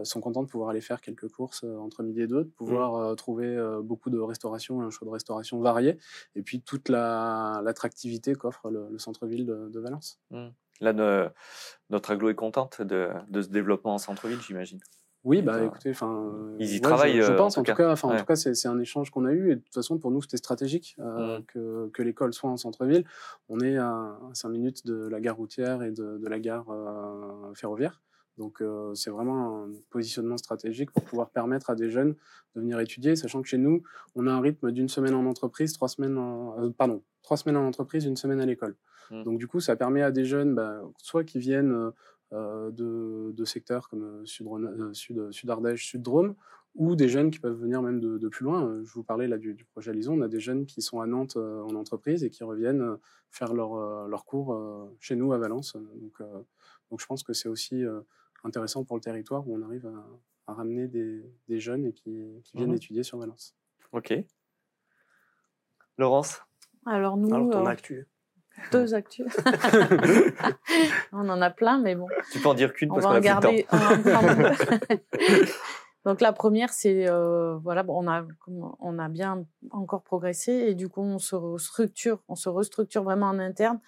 sont contents de pouvoir aller faire quelques courses entre midi et deux, de pouvoir mmh. trouver beaucoup de restauration, un choix de restauration varié, et puis toute l'attractivité qu'offre le, le centre-ville de, de, Valence. Là, notre aglo est contente de, ce développement en centre-ville, j'imagine. Oui, bah écoutez, enfin, ils y travaillent. Je, pense, en, tout cas. Enfin, en tout cas, c'est un échange qu'on a eu et de toute façon, pour nous, c'était stratégique euh, mmh. que, que l'école soit en centre-ville. On est à 5 minutes de la gare routière et de, de la gare euh, ferroviaire. Donc, euh, c'est vraiment un positionnement stratégique pour pouvoir permettre à des jeunes de venir étudier, sachant que chez nous, on a un rythme d'une semaine en entreprise, trois semaines, en, pardon, trois semaines en entreprise, une semaine à l'école. Mmh. Donc du coup, ça permet à des jeunes, bah, soit qui viennent euh, de, de, secteurs comme euh, Sud, euh, Sud, Sud Ardèche, Sud Drôme, ou des jeunes qui peuvent venir même de, de plus loin. Je vous parlais là du, du, projet Lison. On a des jeunes qui sont à Nantes en entreprise et qui reviennent faire leur, leur cours chez nous à Valence. Donc, donc je pense que c'est aussi intéressant pour le territoire où on arrive à, à ramener des, des, jeunes et qui, qui viennent mmh étudier sur Valence. Ok. Laurence Alors nous, Alors, ton actu deux actus. on en a plein, mais bon. Tu peux en dire qu'une parce qu'on a garder, temps. Donc la première, c'est euh, voilà, on a on a bien encore progressé et du coup on se restructure, on se restructure vraiment en interne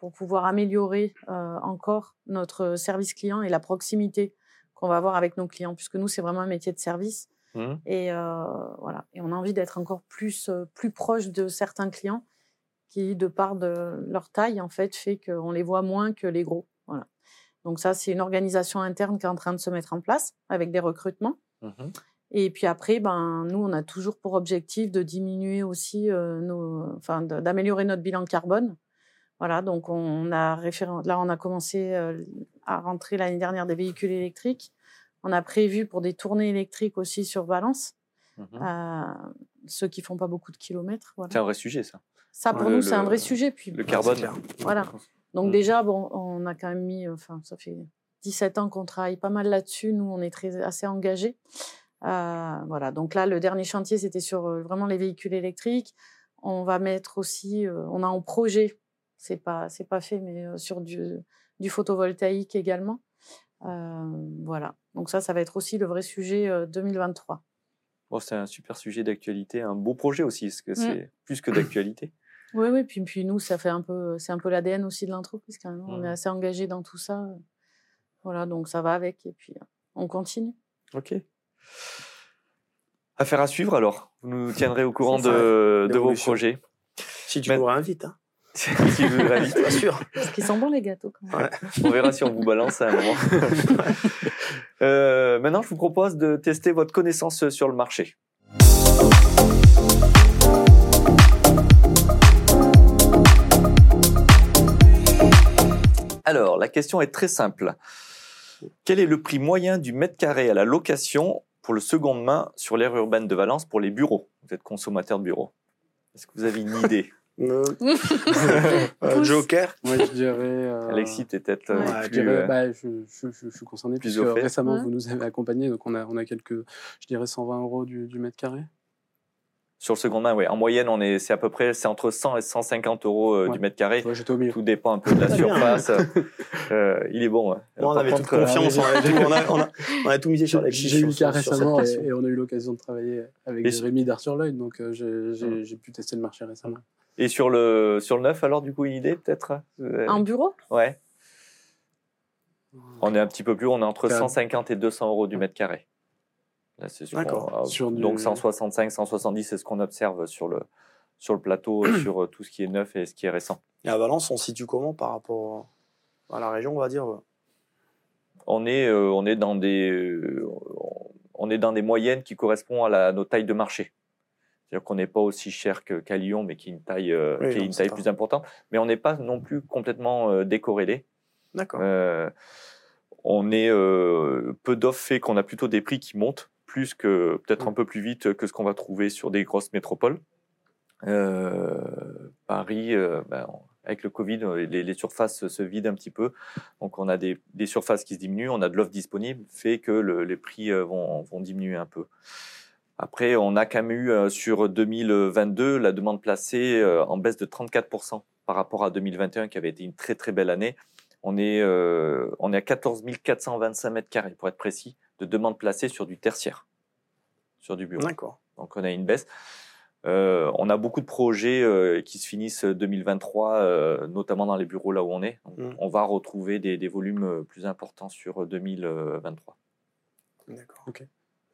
pour pouvoir améliorer euh, encore notre service client et la proximité qu'on va avoir avec nos clients, puisque nous c'est vraiment un métier de service mmh. et euh, voilà, et on a envie d'être encore plus plus proche de certains clients qui, de part de leur taille, en fait, fait qu'on les voit moins que les gros. Voilà. Donc ça, c'est une organisation interne qui est en train de se mettre en place avec des recrutements. Mmh Et puis après, ben, nous, on a toujours pour objectif de diminuer aussi euh, nos, enfin, d'améliorer notre bilan carbone. Voilà, donc on a référent... là, on a commencé euh, à rentrer l'année dernière des véhicules électriques. On a prévu pour des tournées électriques aussi sur Valence, mmh euh, ceux qui font pas beaucoup de kilomètres. Voilà. C'est un vrai sujet, ça. Ça, pour nous, c'est un vrai sujet. Puis, le carbone. Voilà. Donc, mm. déjà, bon, on a quand même mis, enfin, ça fait 17 ans qu'on travaille pas mal là-dessus. Nous, on est très, assez engagés. Euh, voilà. Donc là, le dernier chantier, c'était sur euh, vraiment les véhicules électriques. On va mettre aussi, on a en projet, c'est pas, c'est pas fait, mais sur du, du photovoltaïque également. voilà. Donc ça, ça va être aussi le vrai sujet 2023. Bon, c'est un super sujet d'actualité, un beau projet aussi, parce que mm. c'est plus que d'actualité. Oui, oui, puis, puis nous, ça fait un peu, c'est un peu l'ADN aussi de l'entreprise quand même. On est assez engagé dans tout ça. Voilà, donc ça va avec et puis on continue. Ok. Affaire à suivre alors. Vous nous tiendrez au courant de, de vos projets. Si tu nous réinvites. Hein. Si vous bien sûr. Parce qu'ils sont bons les gâteaux quand même. On verra si on vous balance à un moment. euh, maintenant, je vous propose de tester votre connaissance sur le marché. Alors, la question est très simple. Quel est le prix moyen du mètre carré à la location pour le seconde main sur l'aire urbaine de Valence pour les bureaux? Vous êtes consommateur de bureaux. Est-ce que vous avez une idée? Joker Moi, je dirais. Euh... Alexis, peut-être. Euh, je, dirais, euh, bah, je, je, je, suis concerné puisque récemment vous nous avez accompagnés, donc on a, on a quelques, je dirais 120 euros du, du mètre carré. Sur le second main, oui. En moyenne, on est, c'est à peu près, c'est entre 100 et 150 euros euh, du mètre carré. Tout dépend un peu de la surface. euh, il est bon. on avait toute confiance. on, a, on, a, on, a, tout misé sur les J'ai eu le cas récemment et, on a eu l'occasion de travailler avec et Jérémy d'Arthur Lloyd, donc euh, j'ai pu tester le marché récemment. Et sur le, sur le neuf, alors, du coup, une idée peut-être euh, Un bureau? Ouais. On est un petit peu plus, on est entre 150 et 200 euros du mètre carré. D'accord. Donc 165, 170, c'est ce qu'on observe sur le, sur le plateau, sur euh, tout ce qui est neuf et ce qui est récent. Et à Valence, on se situe comment par rapport à la région, on va dire on est, euh, on est dans des, euh, on est dans des moyennes qui correspondent à, la, nos tailles de marché. C'est-à-dire qu'on n'est pas aussi cher qu'à Lyon, mais qui est une taille, qui est une taille plus importante. Mais on n'est pas non plus complètement décorrélé. D'accord. on est peu d'offres fait qu'on a plutôt des prix qui montent plus que peut-être un peu plus vite que ce qu'on va trouver sur des grosses métropoles. Paris, ben, avec le Covid, euh, les, surfaces se vident un petit peu. Donc, on a des, surfaces qui se diminuent, on a de l'offre disponible, fait que les prix euh, vont, diminuer un peu. Après, on a quand même eu euh, sur 2022 la demande placée en baisse de 34% par rapport à 2021, qui avait été une très très belle année. On est, on est à 14 425 mètres carrés, pour être précis, de demande placée sur du tertiaire, sur du bureau. D'accord. Donc, on a une baisse. Euh, on a beaucoup de projets euh, qui se finissent 2023, euh, notamment dans les bureaux là où on est. Mmh. On va retrouver des, volumes plus importants sur 2023. D'accord. Ok.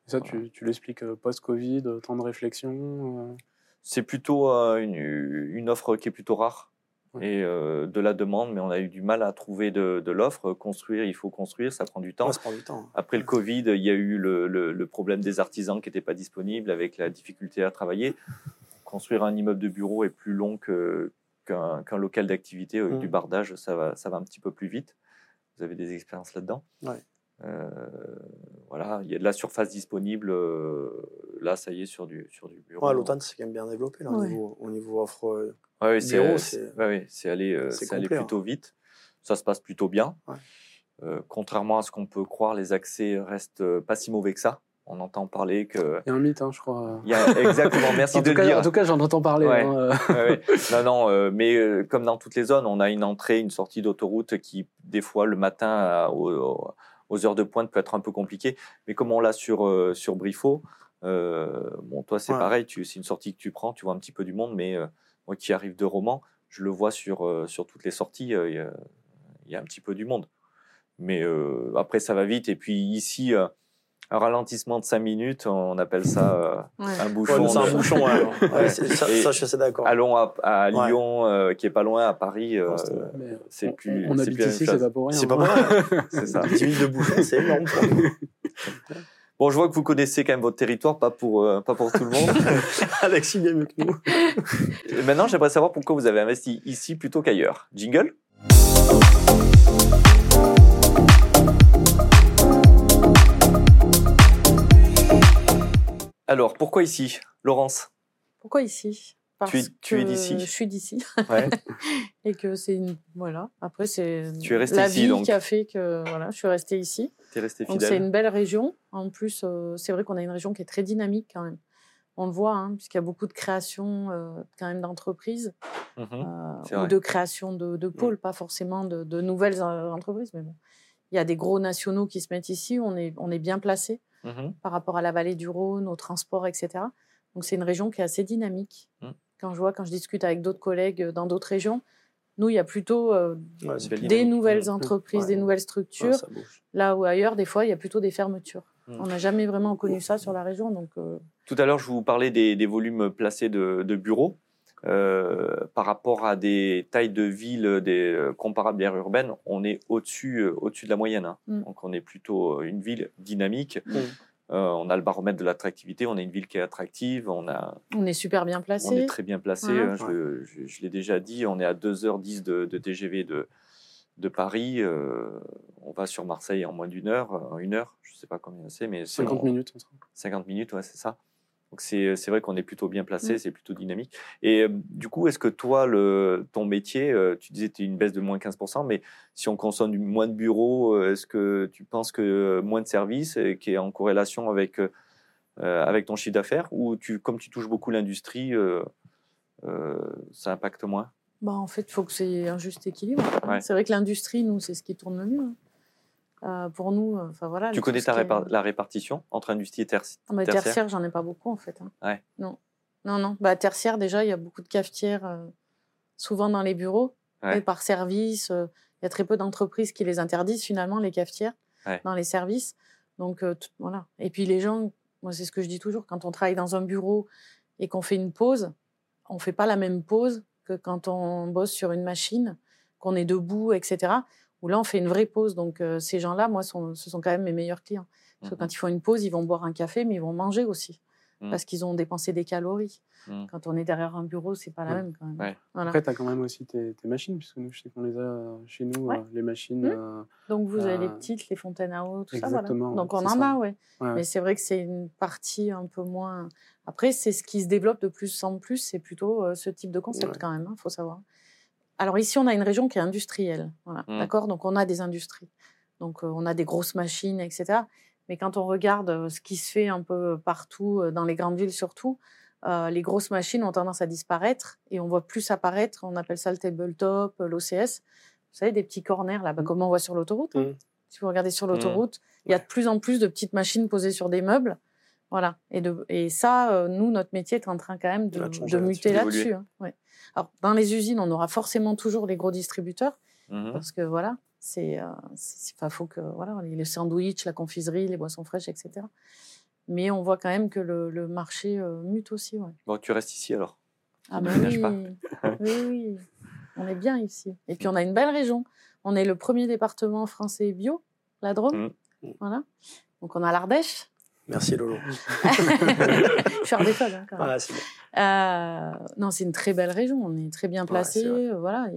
Ça, tu, l'expliques post-Covid, temps de réflexion C'est plutôt une, offre qui est plutôt rare et euh, de la demande, mais on a eu du mal à trouver de, l'offre. Construire, il faut construire, ça prend du temps. ça prend du temps. Après le Covid, il y a eu le, problème des artisans qui n'étaient pas disponibles avec la difficulté à travailler. Construire un immeuble de bureau est plus long qu'un local d'activité avec du mmh. bardage, ça va, ça va un petit peu plus vite. Vous avez des expériences là-dedans? Ouais. Euh, voilà, il y a de la surface disponible. Euh, là, ça y est, sur du, sur du bureau. Ouais, L'automne, c'est quand même bien développé là, au, niveau, au, niveau, offre. Euh, ouais, c'est ouais, allé, allé plutôt hein. vite. Ça se passe plutôt bien. contrairement à ce qu'on peut croire, les accès restent pas si mauvais que ça. On entend parler que. Il y a un mythe, hein, je crois. Il y a... Exactement, merci de le dire. En tout cas, j'en entends parler. Hein, non, non, mais comme dans toutes les zones, on a une entrée, une sortie d'autoroute qui, des fois, le matin, au, aux heures de pointe peut être un peu compliqué. Mais comme on l'a sur, euh, sur Brifo, euh, bon, toi, c'est pareil, c'est une sortie que tu prends, tu vois un petit peu du monde, mais euh, moi qui arrive de Roman, je le vois sur, sur toutes les sorties, il y, a un petit peu du monde. Mais après, ça va vite. Et puis ici, un ralentissement de 5 minutes, on appelle ça euh, un bouchon. c'est un bouchon, ça, je suis d'accord. Allons à, Lyon, euh, qui est pas loin, à Paris, euh, c'est plus. On habite ici, c'est pas pour rien. C'est pas pour rien. c'est ça. 10 minutes de bouchon, c'est énorme. Bon, je vois que vous connaissez quand même votre territoire, pas pour, pas pour tout le monde. Alexis, bien mieux que nous. Maintenant, j'aimerais savoir pourquoi vous avez investi ici plutôt qu'ailleurs. Jingle Alors, pourquoi ici, Laurence? Pourquoi ici? Parce tu, tu es d'ici. Je suis d'ici. Ouais. et que c'est une. Voilà. Après, c'est tu es la ici, vie qui a fait que voilà, je suis restée ici. Tu es restée fidèle. Donc, c'est une belle région. En plus, euh, c'est vrai qu'on a une région qui est très dynamique quand même. On le voit, hein, puisqu'il y a beaucoup de création euh, quand même d'entreprises mmh euh, ou de création de, de pôles, mmh. pas forcément de, de, nouvelles entreprises, mais bon. Il y a des gros nationaux qui se mettent ici. On est, on est bien placé. Mmh par rapport à la vallée du Rhône, aux transports, etc. Donc c'est une région qui est assez dynamique. Mmh. Quand je vois, quand je discute avec d'autres collègues euh, dans d'autres régions, nous, il y a plutôt euh, des nouvelles mmh. entreprises, des nouvelles structures. là où ailleurs, des fois, il y a plutôt des fermetures. On n'a jamais vraiment connu ça sur la région. Donc, euh, Tout à l'heure, je vous parlais des, volumes placés de, de bureaux. Euh, par rapport à des tailles de villes des, euh, comparables d'aires urbaines, on est au-dessus euh, au-dessus de la moyenne. Hein. Mm. Donc on est plutôt une ville dynamique. Mm. on a le baromètre de l'attractivité, on est une ville qui est attractive, on a. On est super bien placé. On est très bien placé. Hein, je, l'ai déjà dit, on est à 2h10 de, de TGV de, de Paris. on va sur Marseille en moins d'une heure, en une heure, je ne sais pas combien c'est, mais 50 minutes. 50 minutes, ouais, c'est ça. Donc c'est vrai qu'on est plutôt bien placé, mmh. c'est plutôt dynamique. Et du coup, est-ce que toi, le, ton métier, tu disais que tu une baisse de moins 15%, mais si on consomme du, moins de bureaux, est-ce que tu penses que moins de services, qui est en corrélation avec, avec ton chiffre d'affaires, ou tu, comme tu touches beaucoup l'industrie, ça impacte moins? Bah, En fait, il faut que c'est un juste équilibre. C'est vrai que l'industrie, nous, c'est ce qui tourne le mieux. Hein. Euh, pour nous, euh, enfin voilà. Tu connais ta la répartition entre industrie et tertiaire ah, Tertiaire, j'en ai pas beaucoup en fait. Hein. Non, non, non. Bah, tertiaire, déjà, il y a beaucoup de cafetières, euh, souvent dans les bureaux, et par service. Il y a très peu d'entreprises qui les interdisent finalement les cafetières dans les services. Donc voilà. Et puis les gens, moi c'est ce que je dis toujours, quand on travaille dans un bureau et qu'on fait une pause, on fait pas la même pause que quand on bosse sur une machine, qu'on est debout, etc où là, on fait une vraie pause. Donc, euh, ces gens-là, moi, ce sont quand même mes meilleurs clients. Parce que mmh quand ils font une pause, ils vont boire un café, mais ils vont manger aussi. mmh. parce qu'ils ont dépensé des calories. Mmh. Quand on est derrière un bureau, c'est pas la même quand même. Après, tu as quand même aussi tes, machines, puisque nous, je sais qu'on les a chez nous, euh, les machines. Euh, Donc vous avez les petites, les fontaines à eau, tout ça. Voilà. Donc on en a, ouais. Mais c'est vrai que c'est une partie un peu moins. Après, c'est ce qui se développe de plus en plus, c'est plutôt euh, ce type de concept quand même, il hein, faut savoir. Alors ici, on a une région qui est industrielle, voilà, d'accord? Donc on a des industries. Donc on a des grosses machines, etc. Mais quand on regarde ce qui se fait un peu partout, dans les grandes villes surtout, les grosses machines ont tendance à disparaître et on voit plus apparaître, on appelle ça le tabletop, l'OCS. Vous savez, des petits corners là, bas comme on voit sur l'autoroute. Mmh. Si vous regardez sur mmh. l'autoroute, il y a de plus en plus de petites machines posées sur des meubles. Voilà. Et, de, et ça, nous, notre métier est en train quand même de, de muter là-dessus. Hein. Ouais. Alors, dans les usines, on aura forcément toujours les gros distributeurs, mmh parce que voilà, c'est, euh, faut que voilà, les sandwichs, la confiserie, les boissons fraîches, etc. Mais on voit quand même que le, marché euh, mute aussi. Ouais. Bon, tu restes ici alors. Ah ben oui. Pas. oui, oui, on est bien ici. Et puis on a une belle région. On est le premier département français bio, la Drôme. Mmh. Voilà. Donc on a l'Ardèche. Merci Lolo. Je suis hein, quand même. Ah, euh, non, c'est une très belle région. On est très bien placé. voilà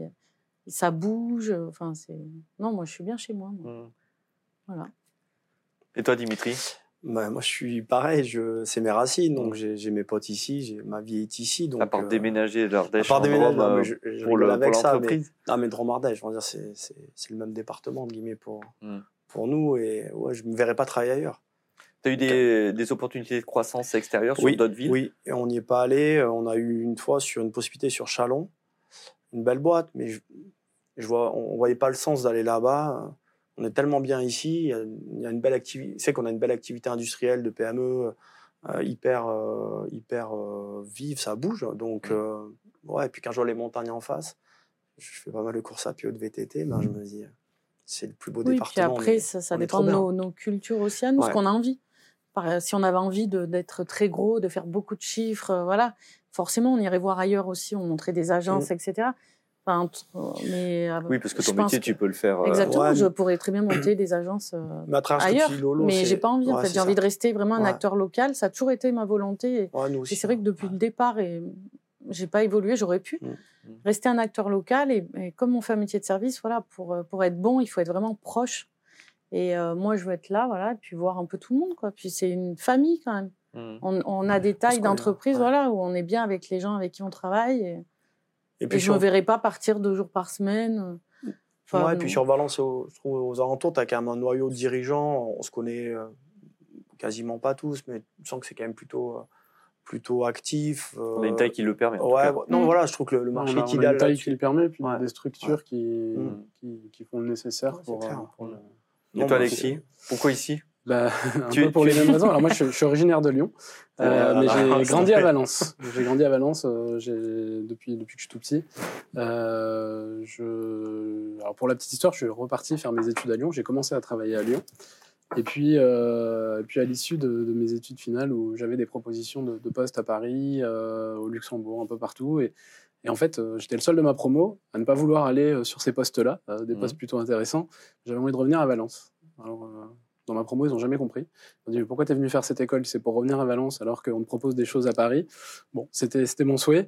ça bouge. Enfin, c'est. Non, moi, je suis bien chez moi. Mmh. Voilà. Et toi, Dimitri? Bah, moi, je suis pareil. Je, c'est mes racines, donc j'ai, mes potes ici, j'ai ma vie est ici. Donc, à part euh, déménager l'Ardèche, à part déménager, euh, je, je pour, le, avec ça, mais, ah, mais Drôme-Ardèche, dire, c'est, c'est, c'est le même département guillemets pour mmh. pour nous, et ouais, je me verrais pas travailler ailleurs. Tu as eu des, des, opportunités de croissance extérieures sur d'autres villes? Oui, et on n'y est pas allé. On a eu une fois sur une possibilité sur Chalon, une belle boîte, mais je, je vois, on, voyait pas le sens d'aller là-bas. On est tellement bien ici. Il y a, une belle activité. C'est qu'on a une belle activité industrielle de PME euh, hyper, euh, hyper euh, vive. Ça bouge. Donc, ouais. Et puis quand je vois les montagnes en face, je fais pas mal de courses à pied ou de VTT. Ben, je me dis, c'est le plus beau oui, département. Puis après, ça, ça dépend de nos, cultures aussi à nous, ce qu'on a envie. Si on avait envie d'être très gros, de faire beaucoup de chiffres, voilà, forcément, on irait voir ailleurs aussi. On montrait des agences, mmh. etc. mais, euh, oui, parce que ton métier, tu peux le faire. Euh, Exactement, je pourrais très bien monter des agences euh, ailleurs, mais j'ai pas envie. en fait, j'ai envie de rester vraiment un acteur local. Ça a toujours été ma volonté. Et, c'est vrai que depuis le départ, et j'ai pas évolué, j'aurais pu mmh, mmh. rester un acteur local. Et, comme on fait un métier de service, voilà, pour pour être bon, il faut être vraiment proche. Et moi, je veux être là, voilà, et puis voir un peu tout le monde, quoi. Puis c'est une famille quand même. Mmh. On, on, a des tailles d'entreprise, voilà, où on est bien avec les gens avec qui on travaille. Et... Et, puis je ne me verrais pas partir deux jours par semaine. Enfin, et puis sur Valence, je trouve aux alentours, tu as quand même un noyau de dirigeants. On se connaît euh, quasiment pas tous, mais je sens que c'est quand même plutôt, euh, plutôt actif. On a une taille qui le permet. Ouais, non, mm. voilà, je trouve que le, marché est idéal. une taille qui le permet, puis des structures qui, mm. qui, qui, font le nécessaire pour. Euh, pour le... Et toi, Alexis, pourquoi ici? Bah, un peu pour les mêmes raisons. Alors moi, je, suis originaire de Lyon, euh, mais j'ai grandi à Valence. J'ai grandi à Valence euh, depuis, depuis que je suis tout petit. Euh, je... Alors pour la petite histoire, je suis reparti faire mes études à Lyon. J'ai commencé à travailler à Lyon. Et puis, euh, puis à l'issue de, de, mes études finales, où j'avais des propositions de, de postes à Paris, euh, au Luxembourg, un peu partout. Et, et en fait, j'étais le seul de ma promo à ne pas vouloir aller sur ces postes-là, des mmh. postes plutôt intéressants. J'avais envie de revenir à Valence. Alors, dans ma promo, ils n'ont jamais compris. Ils m'ont dit pourquoi tu es venu faire cette école? C'est pour revenir à Valence alors qu'on te propose des choses à Paris. Bon, c'était mon souhait.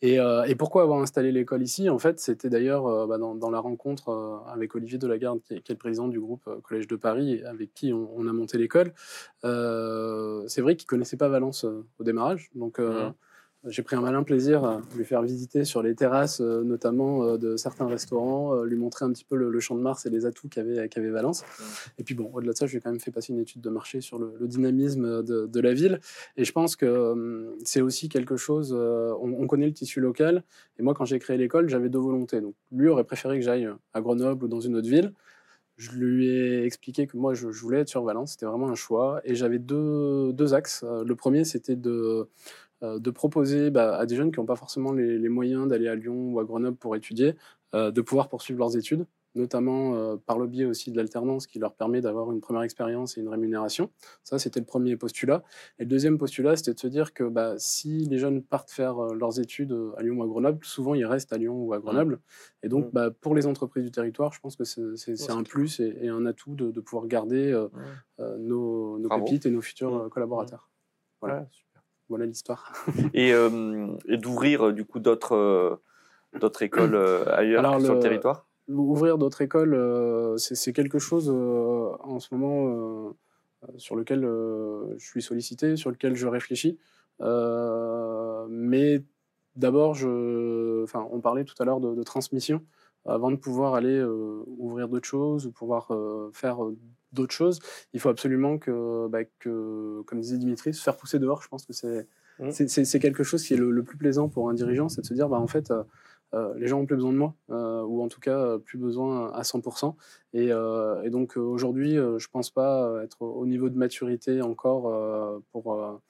Et, euh, et, pourquoi avoir installé l'école ici? En fait, c'était d'ailleurs euh, bah, dans, dans, la rencontre euh, avec Olivier Delagarde, qui est, qui est, le président du groupe Collège de Paris, avec qui on, on a monté l'école. C'est vrai qu'il connaissait pas Valence au démarrage, donc. Mmh. J'ai pris un malin plaisir à lui faire visiter sur les terrasses, euh, notamment euh, de certains restaurants, euh, lui montrer un petit peu le, champ de Mars et les atouts qu'avait qu'avait Valence. Et puis bon, au-delà de ça, j'ai quand même fait passer une étude de marché sur le, dynamisme de, la ville. Et je pense que c'est aussi quelque chose. On, on, connaît le tissu local. Et moi, quand j'ai créé l'école, j'avais deux volontés. Donc, lui aurait préféré que j'aille à Grenoble ou dans une autre ville. Je lui ai expliqué que moi, je, je voulais être sur Valence. C'était vraiment un choix. Et j'avais deux, deux axes. Le premier, c'était de de proposer bah, à des jeunes qui n'ont pas forcément les, moyens d'aller à Lyon ou à Grenoble pour étudier, euh, de pouvoir poursuivre leurs études, notamment euh, par le biais aussi de l'alternance qui leur permet d'avoir une première expérience et une rémunération. Ça, c'était le premier postulat. Et le deuxième postulat, c'était de se dire que bah, si les jeunes partent faire leurs études à Lyon ou à Grenoble, souvent ils restent à Lyon ou à Grenoble. Mmh. Et donc, mmh. bah, pour les entreprises du territoire, je pense que c'est un plus et, un atout de, pouvoir garder nos, nos pépites et nos futurs mmh. collaborateurs. Voilà. Voilà l'histoire. et, et d'ouvrir du coup d'autres d'autres écoles ailleurs sur le territoire? Ouvrir d'autres écoles, c'est quelque chose en ce moment sur lequel je suis sollicité, sur lequel je réfléchis. mais d'abord, enfin, on parlait tout à l'heure de, transmission avant de pouvoir aller ouvrir d'autres choses ou pouvoir faire d'autres choses, il faut absolument que, bah, que, comme disait Dimitri, se faire pousser dehors. Je pense que c'est mmh. quelque chose qui est le, plus plaisant pour un dirigeant, c'est de se dire, bah, en fait, euh, euh, les gens ont plus besoin de moi, euh, ou en tout cas plus besoin à 100%. Et, et donc aujourd'hui, je pense pas être au niveau de maturité encore pour,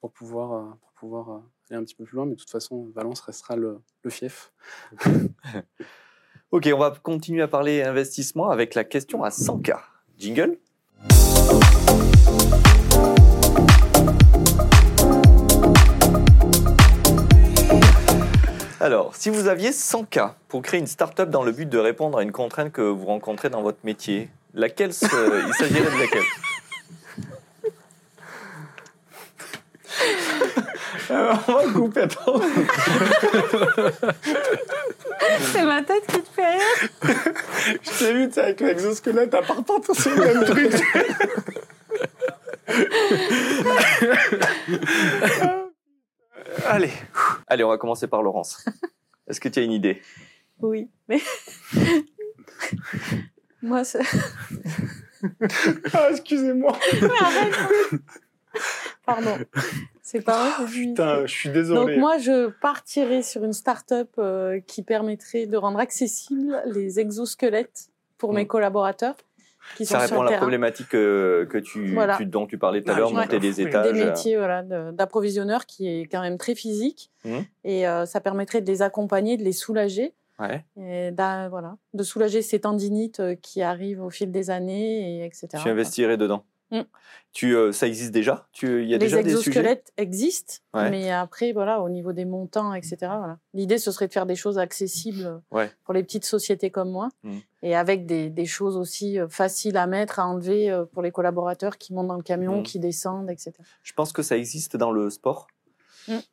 pour pouvoir, pour pouvoir aller un petit peu plus loin, mais de toute façon, Valence restera le, le fief. ok, on va continuer à parler investissement avec la question à 100K. Jingle. Alors, si vous aviez 100 cas pour créer une start-up dans le but de répondre à une contrainte que vous rencontrez dans votre métier, laquelle il s'agirait de laquelle? On va couper, attends. C'est ma tête qui te fait rire. Je t'ai vu, tu sais, avec l'exosquelette, à part c'est le même truc. Allez. Allez, on va commencer par Laurence. Est-ce que tu as une idée? Oui, mais. Moi, c'est. ah, excusez-moi. Pardon. C'est pas vrai. Putain, je suis désolé. Donc moi, je partirais sur une start-up euh, qui permettrait de rendre accessibles les exosquelettes pour mes mm. collaborateurs. Qui ça répond à la problématique que, tu, dont tu parlais tout à l'heure, monter des étages. Des métiers voilà, d'approvisionneur qui est quand même très physique. Mm. Et euh, ça permettrait de les accompagner, de les soulager. Ouais. Et voilà, de soulager ces tendinites euh, qui arrivent au fil des années, et etc. Tu investirais dedans Mm. Tu, euh, ça existe déjà? Tu, y a Les déjà exosquelettes existent, mais après, voilà, au niveau des montants, etc. Voilà. L'idée, ce serait de faire des choses accessibles pour les petites sociétés comme moi, mm. et avec des, des, choses aussi euh, faciles à mettre, à enlever euh, pour les collaborateurs qui montent dans le camion, mm. qui descendent, etc. Je pense que ça existe dans le sport.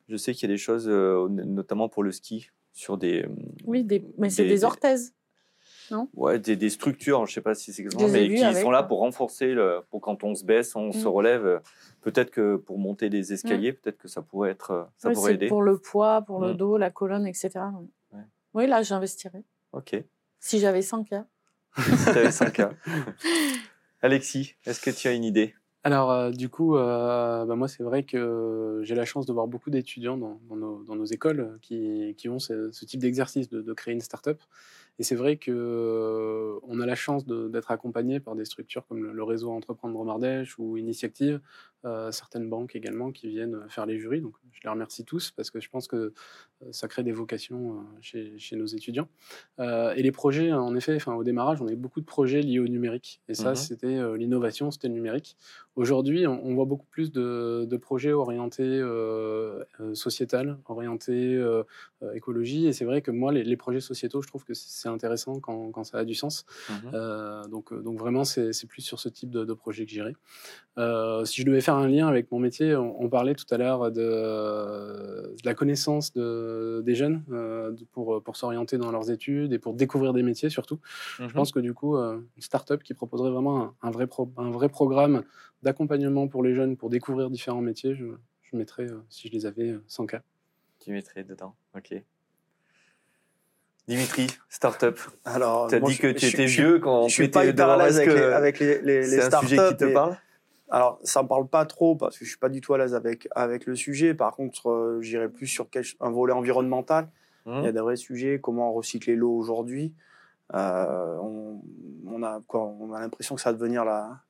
Je sais qu'il y a des choses, notamment pour le ski, sur des. Oui, des, mais c'est des orthèses. Ouais, des, structures, je sais pas si c'est exactement, mais qui sont là pour renforcer, le, pour quand on se baisse, on se mm. relève. Peut-être que pour monter des escaliers, mm. peut-être que ça pourrait être, ça pourrait aider. Pour le poids, pour le mm. dos, la colonne, etc. Oui, là, j'investirais. Ok. Si j'avais 100 k. si avais 100 k. Alexis, est-ce que tu as une idée? Alors, euh, du coup, euh, bah, moi, c'est vrai que j'ai la chance de voir beaucoup d'étudiants dans, dans, nos, écoles qui, qui ont ce, type d'exercice de, de, créer une start-up. Et c'est vrai que on a la chance d'être accompagné par des structures comme le, réseau Entreprendre Romardèche ou Initiative, euh, certaines banques également qui viennent faire les jurys. Donc je les remercie tous parce que je pense que euh, ça crée des vocations euh, chez, chez nos étudiants. et les projets, en effet, enfin, au démarrage, on avait beaucoup de projets liés au numérique. Et ça, mmh c'était l'innovation, c'était le numérique. Aujourd'hui, on, voit beaucoup plus de, de projets orientés sociétal, orientés écologie. Et c'est vrai que moi, les, les projets sociétaux, je trouve que c'est intéressant quand, quand, ça a du sens. Mmh donc, donc vraiment, c'est plus sur ce type de, de projet que j'irai. si je devais faire un lien avec mon métier. On, parlait tout à l'heure de, la connaissance de, des jeunes euh, pour, pour s'orienter dans leurs études et pour découvrir des métiers surtout. Je mhm. pense que du coup, euh, une start-up qui proposerait vraiment un, vrai, un vrai programme d'accompagnement pour les jeunes pour découvrir différents métiers, je, je mettrais, euh, si je les avais, 100 cas. Tu mettrais dedans, ok. Dimitri, start-up. Alors, tu as dit que tu étais vieux quand tu étais avec, avec les, les, les C'est un sujet qui te parle? Alors, ça me parle pas trop parce que je suis pas du tout à l'aise avec, avec le sujet. Par contre, euh, j'irai plus sur un volet environnemental. Mmh. Il y a des vrais sujets, comment recycler l'eau aujourd'hui. Euh, on, a quoi On a l'impression que ça va devenir la,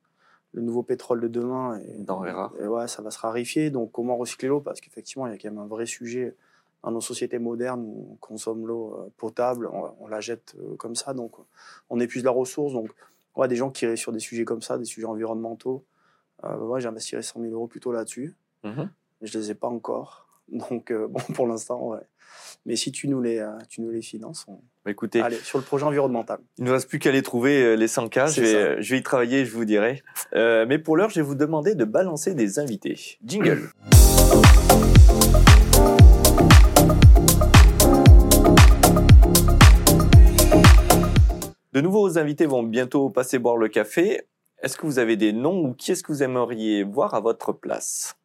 le nouveau pétrole de demain. Et, et ouais, ça va se rarifier. Donc, comment recycler l'eau? Parce qu'effectivement, il y a quand même un vrai sujet dans nos sociétés modernes où on consomme l'eau euh, potable, on, la jette comme ça. Donc, on épuise la ressource. Donc, ouais, des gens qui iraient sur des sujets comme ça, des sujets environnementaux, euh, ouais, j'investirais 100 000 euros plutôt là-dessus. Mhm. Je ne les ai pas encore. Donc, euh, bon, pour l'instant, ouais. Mais si tu nous les, euh, tu nous les finances, on... Bah, écoutez, allez, sur le projet environnemental. Il ne nous reste plus qu'à les trouver, les 100 cas. Je vais, je vais y travailler, je vous dirai. mais pour l'heure, je vais vous demander de balancer des invités. Jingle. De nouveaux invités vont bientôt passer boire le café. Est-ce que vous avez des noms ou qui est-ce que vous aimeriez voir à votre place?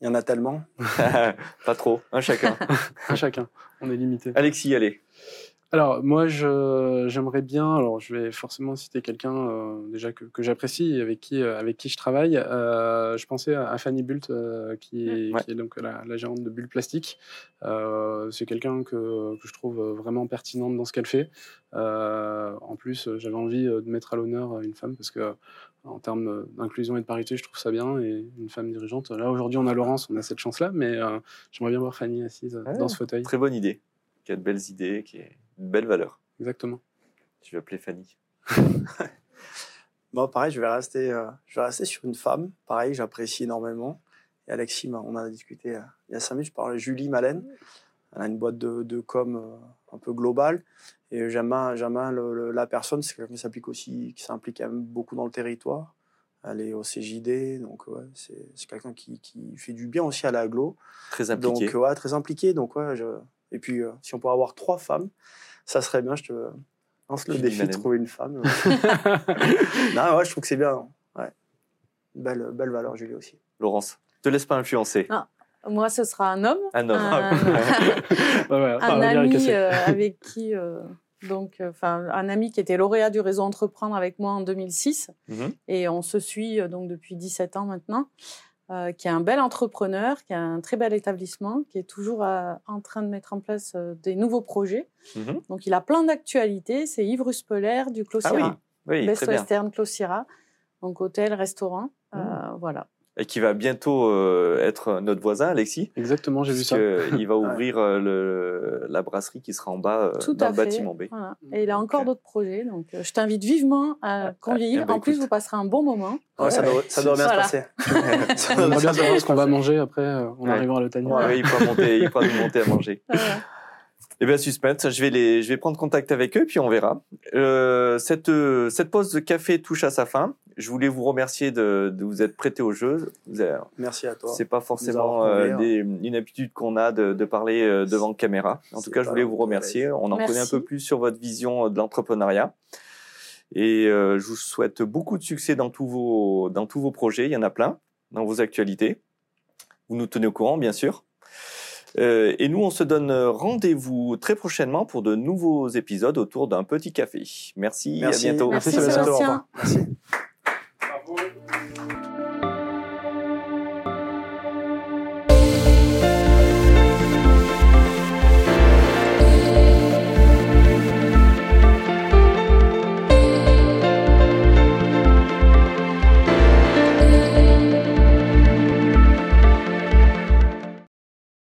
Il y en a tellement. Pas trop, un chacun. un chacun, on est limité. Alexis, allez. Alors moi, j'aimerais bien. Alors je vais forcément citer quelqu'un euh, déjà que, que j'apprécie et avec qui euh, avec qui je travaille. Euh, je pensais à, Fanny Bult, qui, est, qui, est, donc la, la, gérante de Bulle Plastique. c'est quelqu'un que, que, je trouve vraiment pertinente dans ce qu'elle fait. en plus, j'avais envie de mettre à l'honneur une femme parce que en termes d'inclusion et de parité, je trouve ça bien. Et une femme dirigeante. Là aujourd'hui, on a Laurence, on a cette chance-là, mais j'aimerais bien voir Fanny assise dans ce fauteuil. Très bonne idée. Qui a de belles idées, qui est une belle valeur. Exactement. Tu vas appeler Fanny. Moi, pareil, je vais rester, euh, je vais rester sur une femme. Pareil, j'apprécie énormément. Et Alexis, on en a discuté euh, il y a cinq minutes. Je parlais de Julie Malène. Elle a une boîte de, de com euh, un peu globale. Et j'aime bien, la personne. C'est quelqu'un qui s'implique aussi, qui s'implique beaucoup dans le territoire. Elle est au CJD, donc ouais, c'est quelqu'un qui, qui, fait du bien aussi à l'aglo. Très impliqué. Donc ouais, très impliqué. Donc ouais, je, et puis, euh, si on peut avoir trois femmes, ça serait bien. Je te lance le défi de trouver une femme. non, ouais, je trouve que c'est bien. Ouais. Belle, belle valeur, Julie aussi. Laurence, te laisse pas influencer. Ah, moi, ce sera un homme. Un homme. Un, un ami euh, avec qui. Euh, donc, enfin, un ami qui était lauréat du réseau Entreprendre avec moi en 2006. Mhm. Et on se suit donc depuis 17 ans maintenant. Euh, qui est un bel entrepreneur, qui a un très bel établissement, qui est toujours euh, en train de mettre en place euh, des nouveaux projets. Mhm. Donc, il a plein d'actualités. C'est Yves Ruspeler du Clos ah oui, Best Western Clos Donc, hôtel, restaurant. Mmh. voilà et qui va bientôt euh, être notre voisin, Alexis. Exactement, j'ai vu ça. il va ouvrir euh, le, la brasserie qui sera en bas euh, dans le bâtiment B. Et il a encore d'autres projets, donc je t'invite vivement à convaincre. Eh ben, en plus, vous passerez un bon moment. ça, doit, ça doit bien se passer. ça doit bien savoir ce qu'on va manger après, on arrivera à le Oui, il pourra, monter, il pourra nous monter à manger. Eh bien, suspense, je vais, les, je vais prendre contact avec eux, puis on verra. Euh, cette, cette pause de café touche à sa fin. Je voulais vous remercier de, de vous être prêté au jeu. Merci à toi. C'est pas forcément euh, des, une habitude qu'on a de, de parler euh, devant caméra. En tout cas, je voulais vous remercier. On en connaît un peu plus sur votre vision de l'entrepreneuriat. Et euh, je vous souhaite beaucoup de succès dans tous, vos, dans tous vos projets. Il y en a plein dans vos actualités. Vous nous tenez au courant, bien sûr. Euh, et nous, on se donne rendez-vous très prochainement pour de nouveaux épisodes autour d'un petit café. Merci, Merci. à bientôt. Merci, Merci Sébastien. Merci.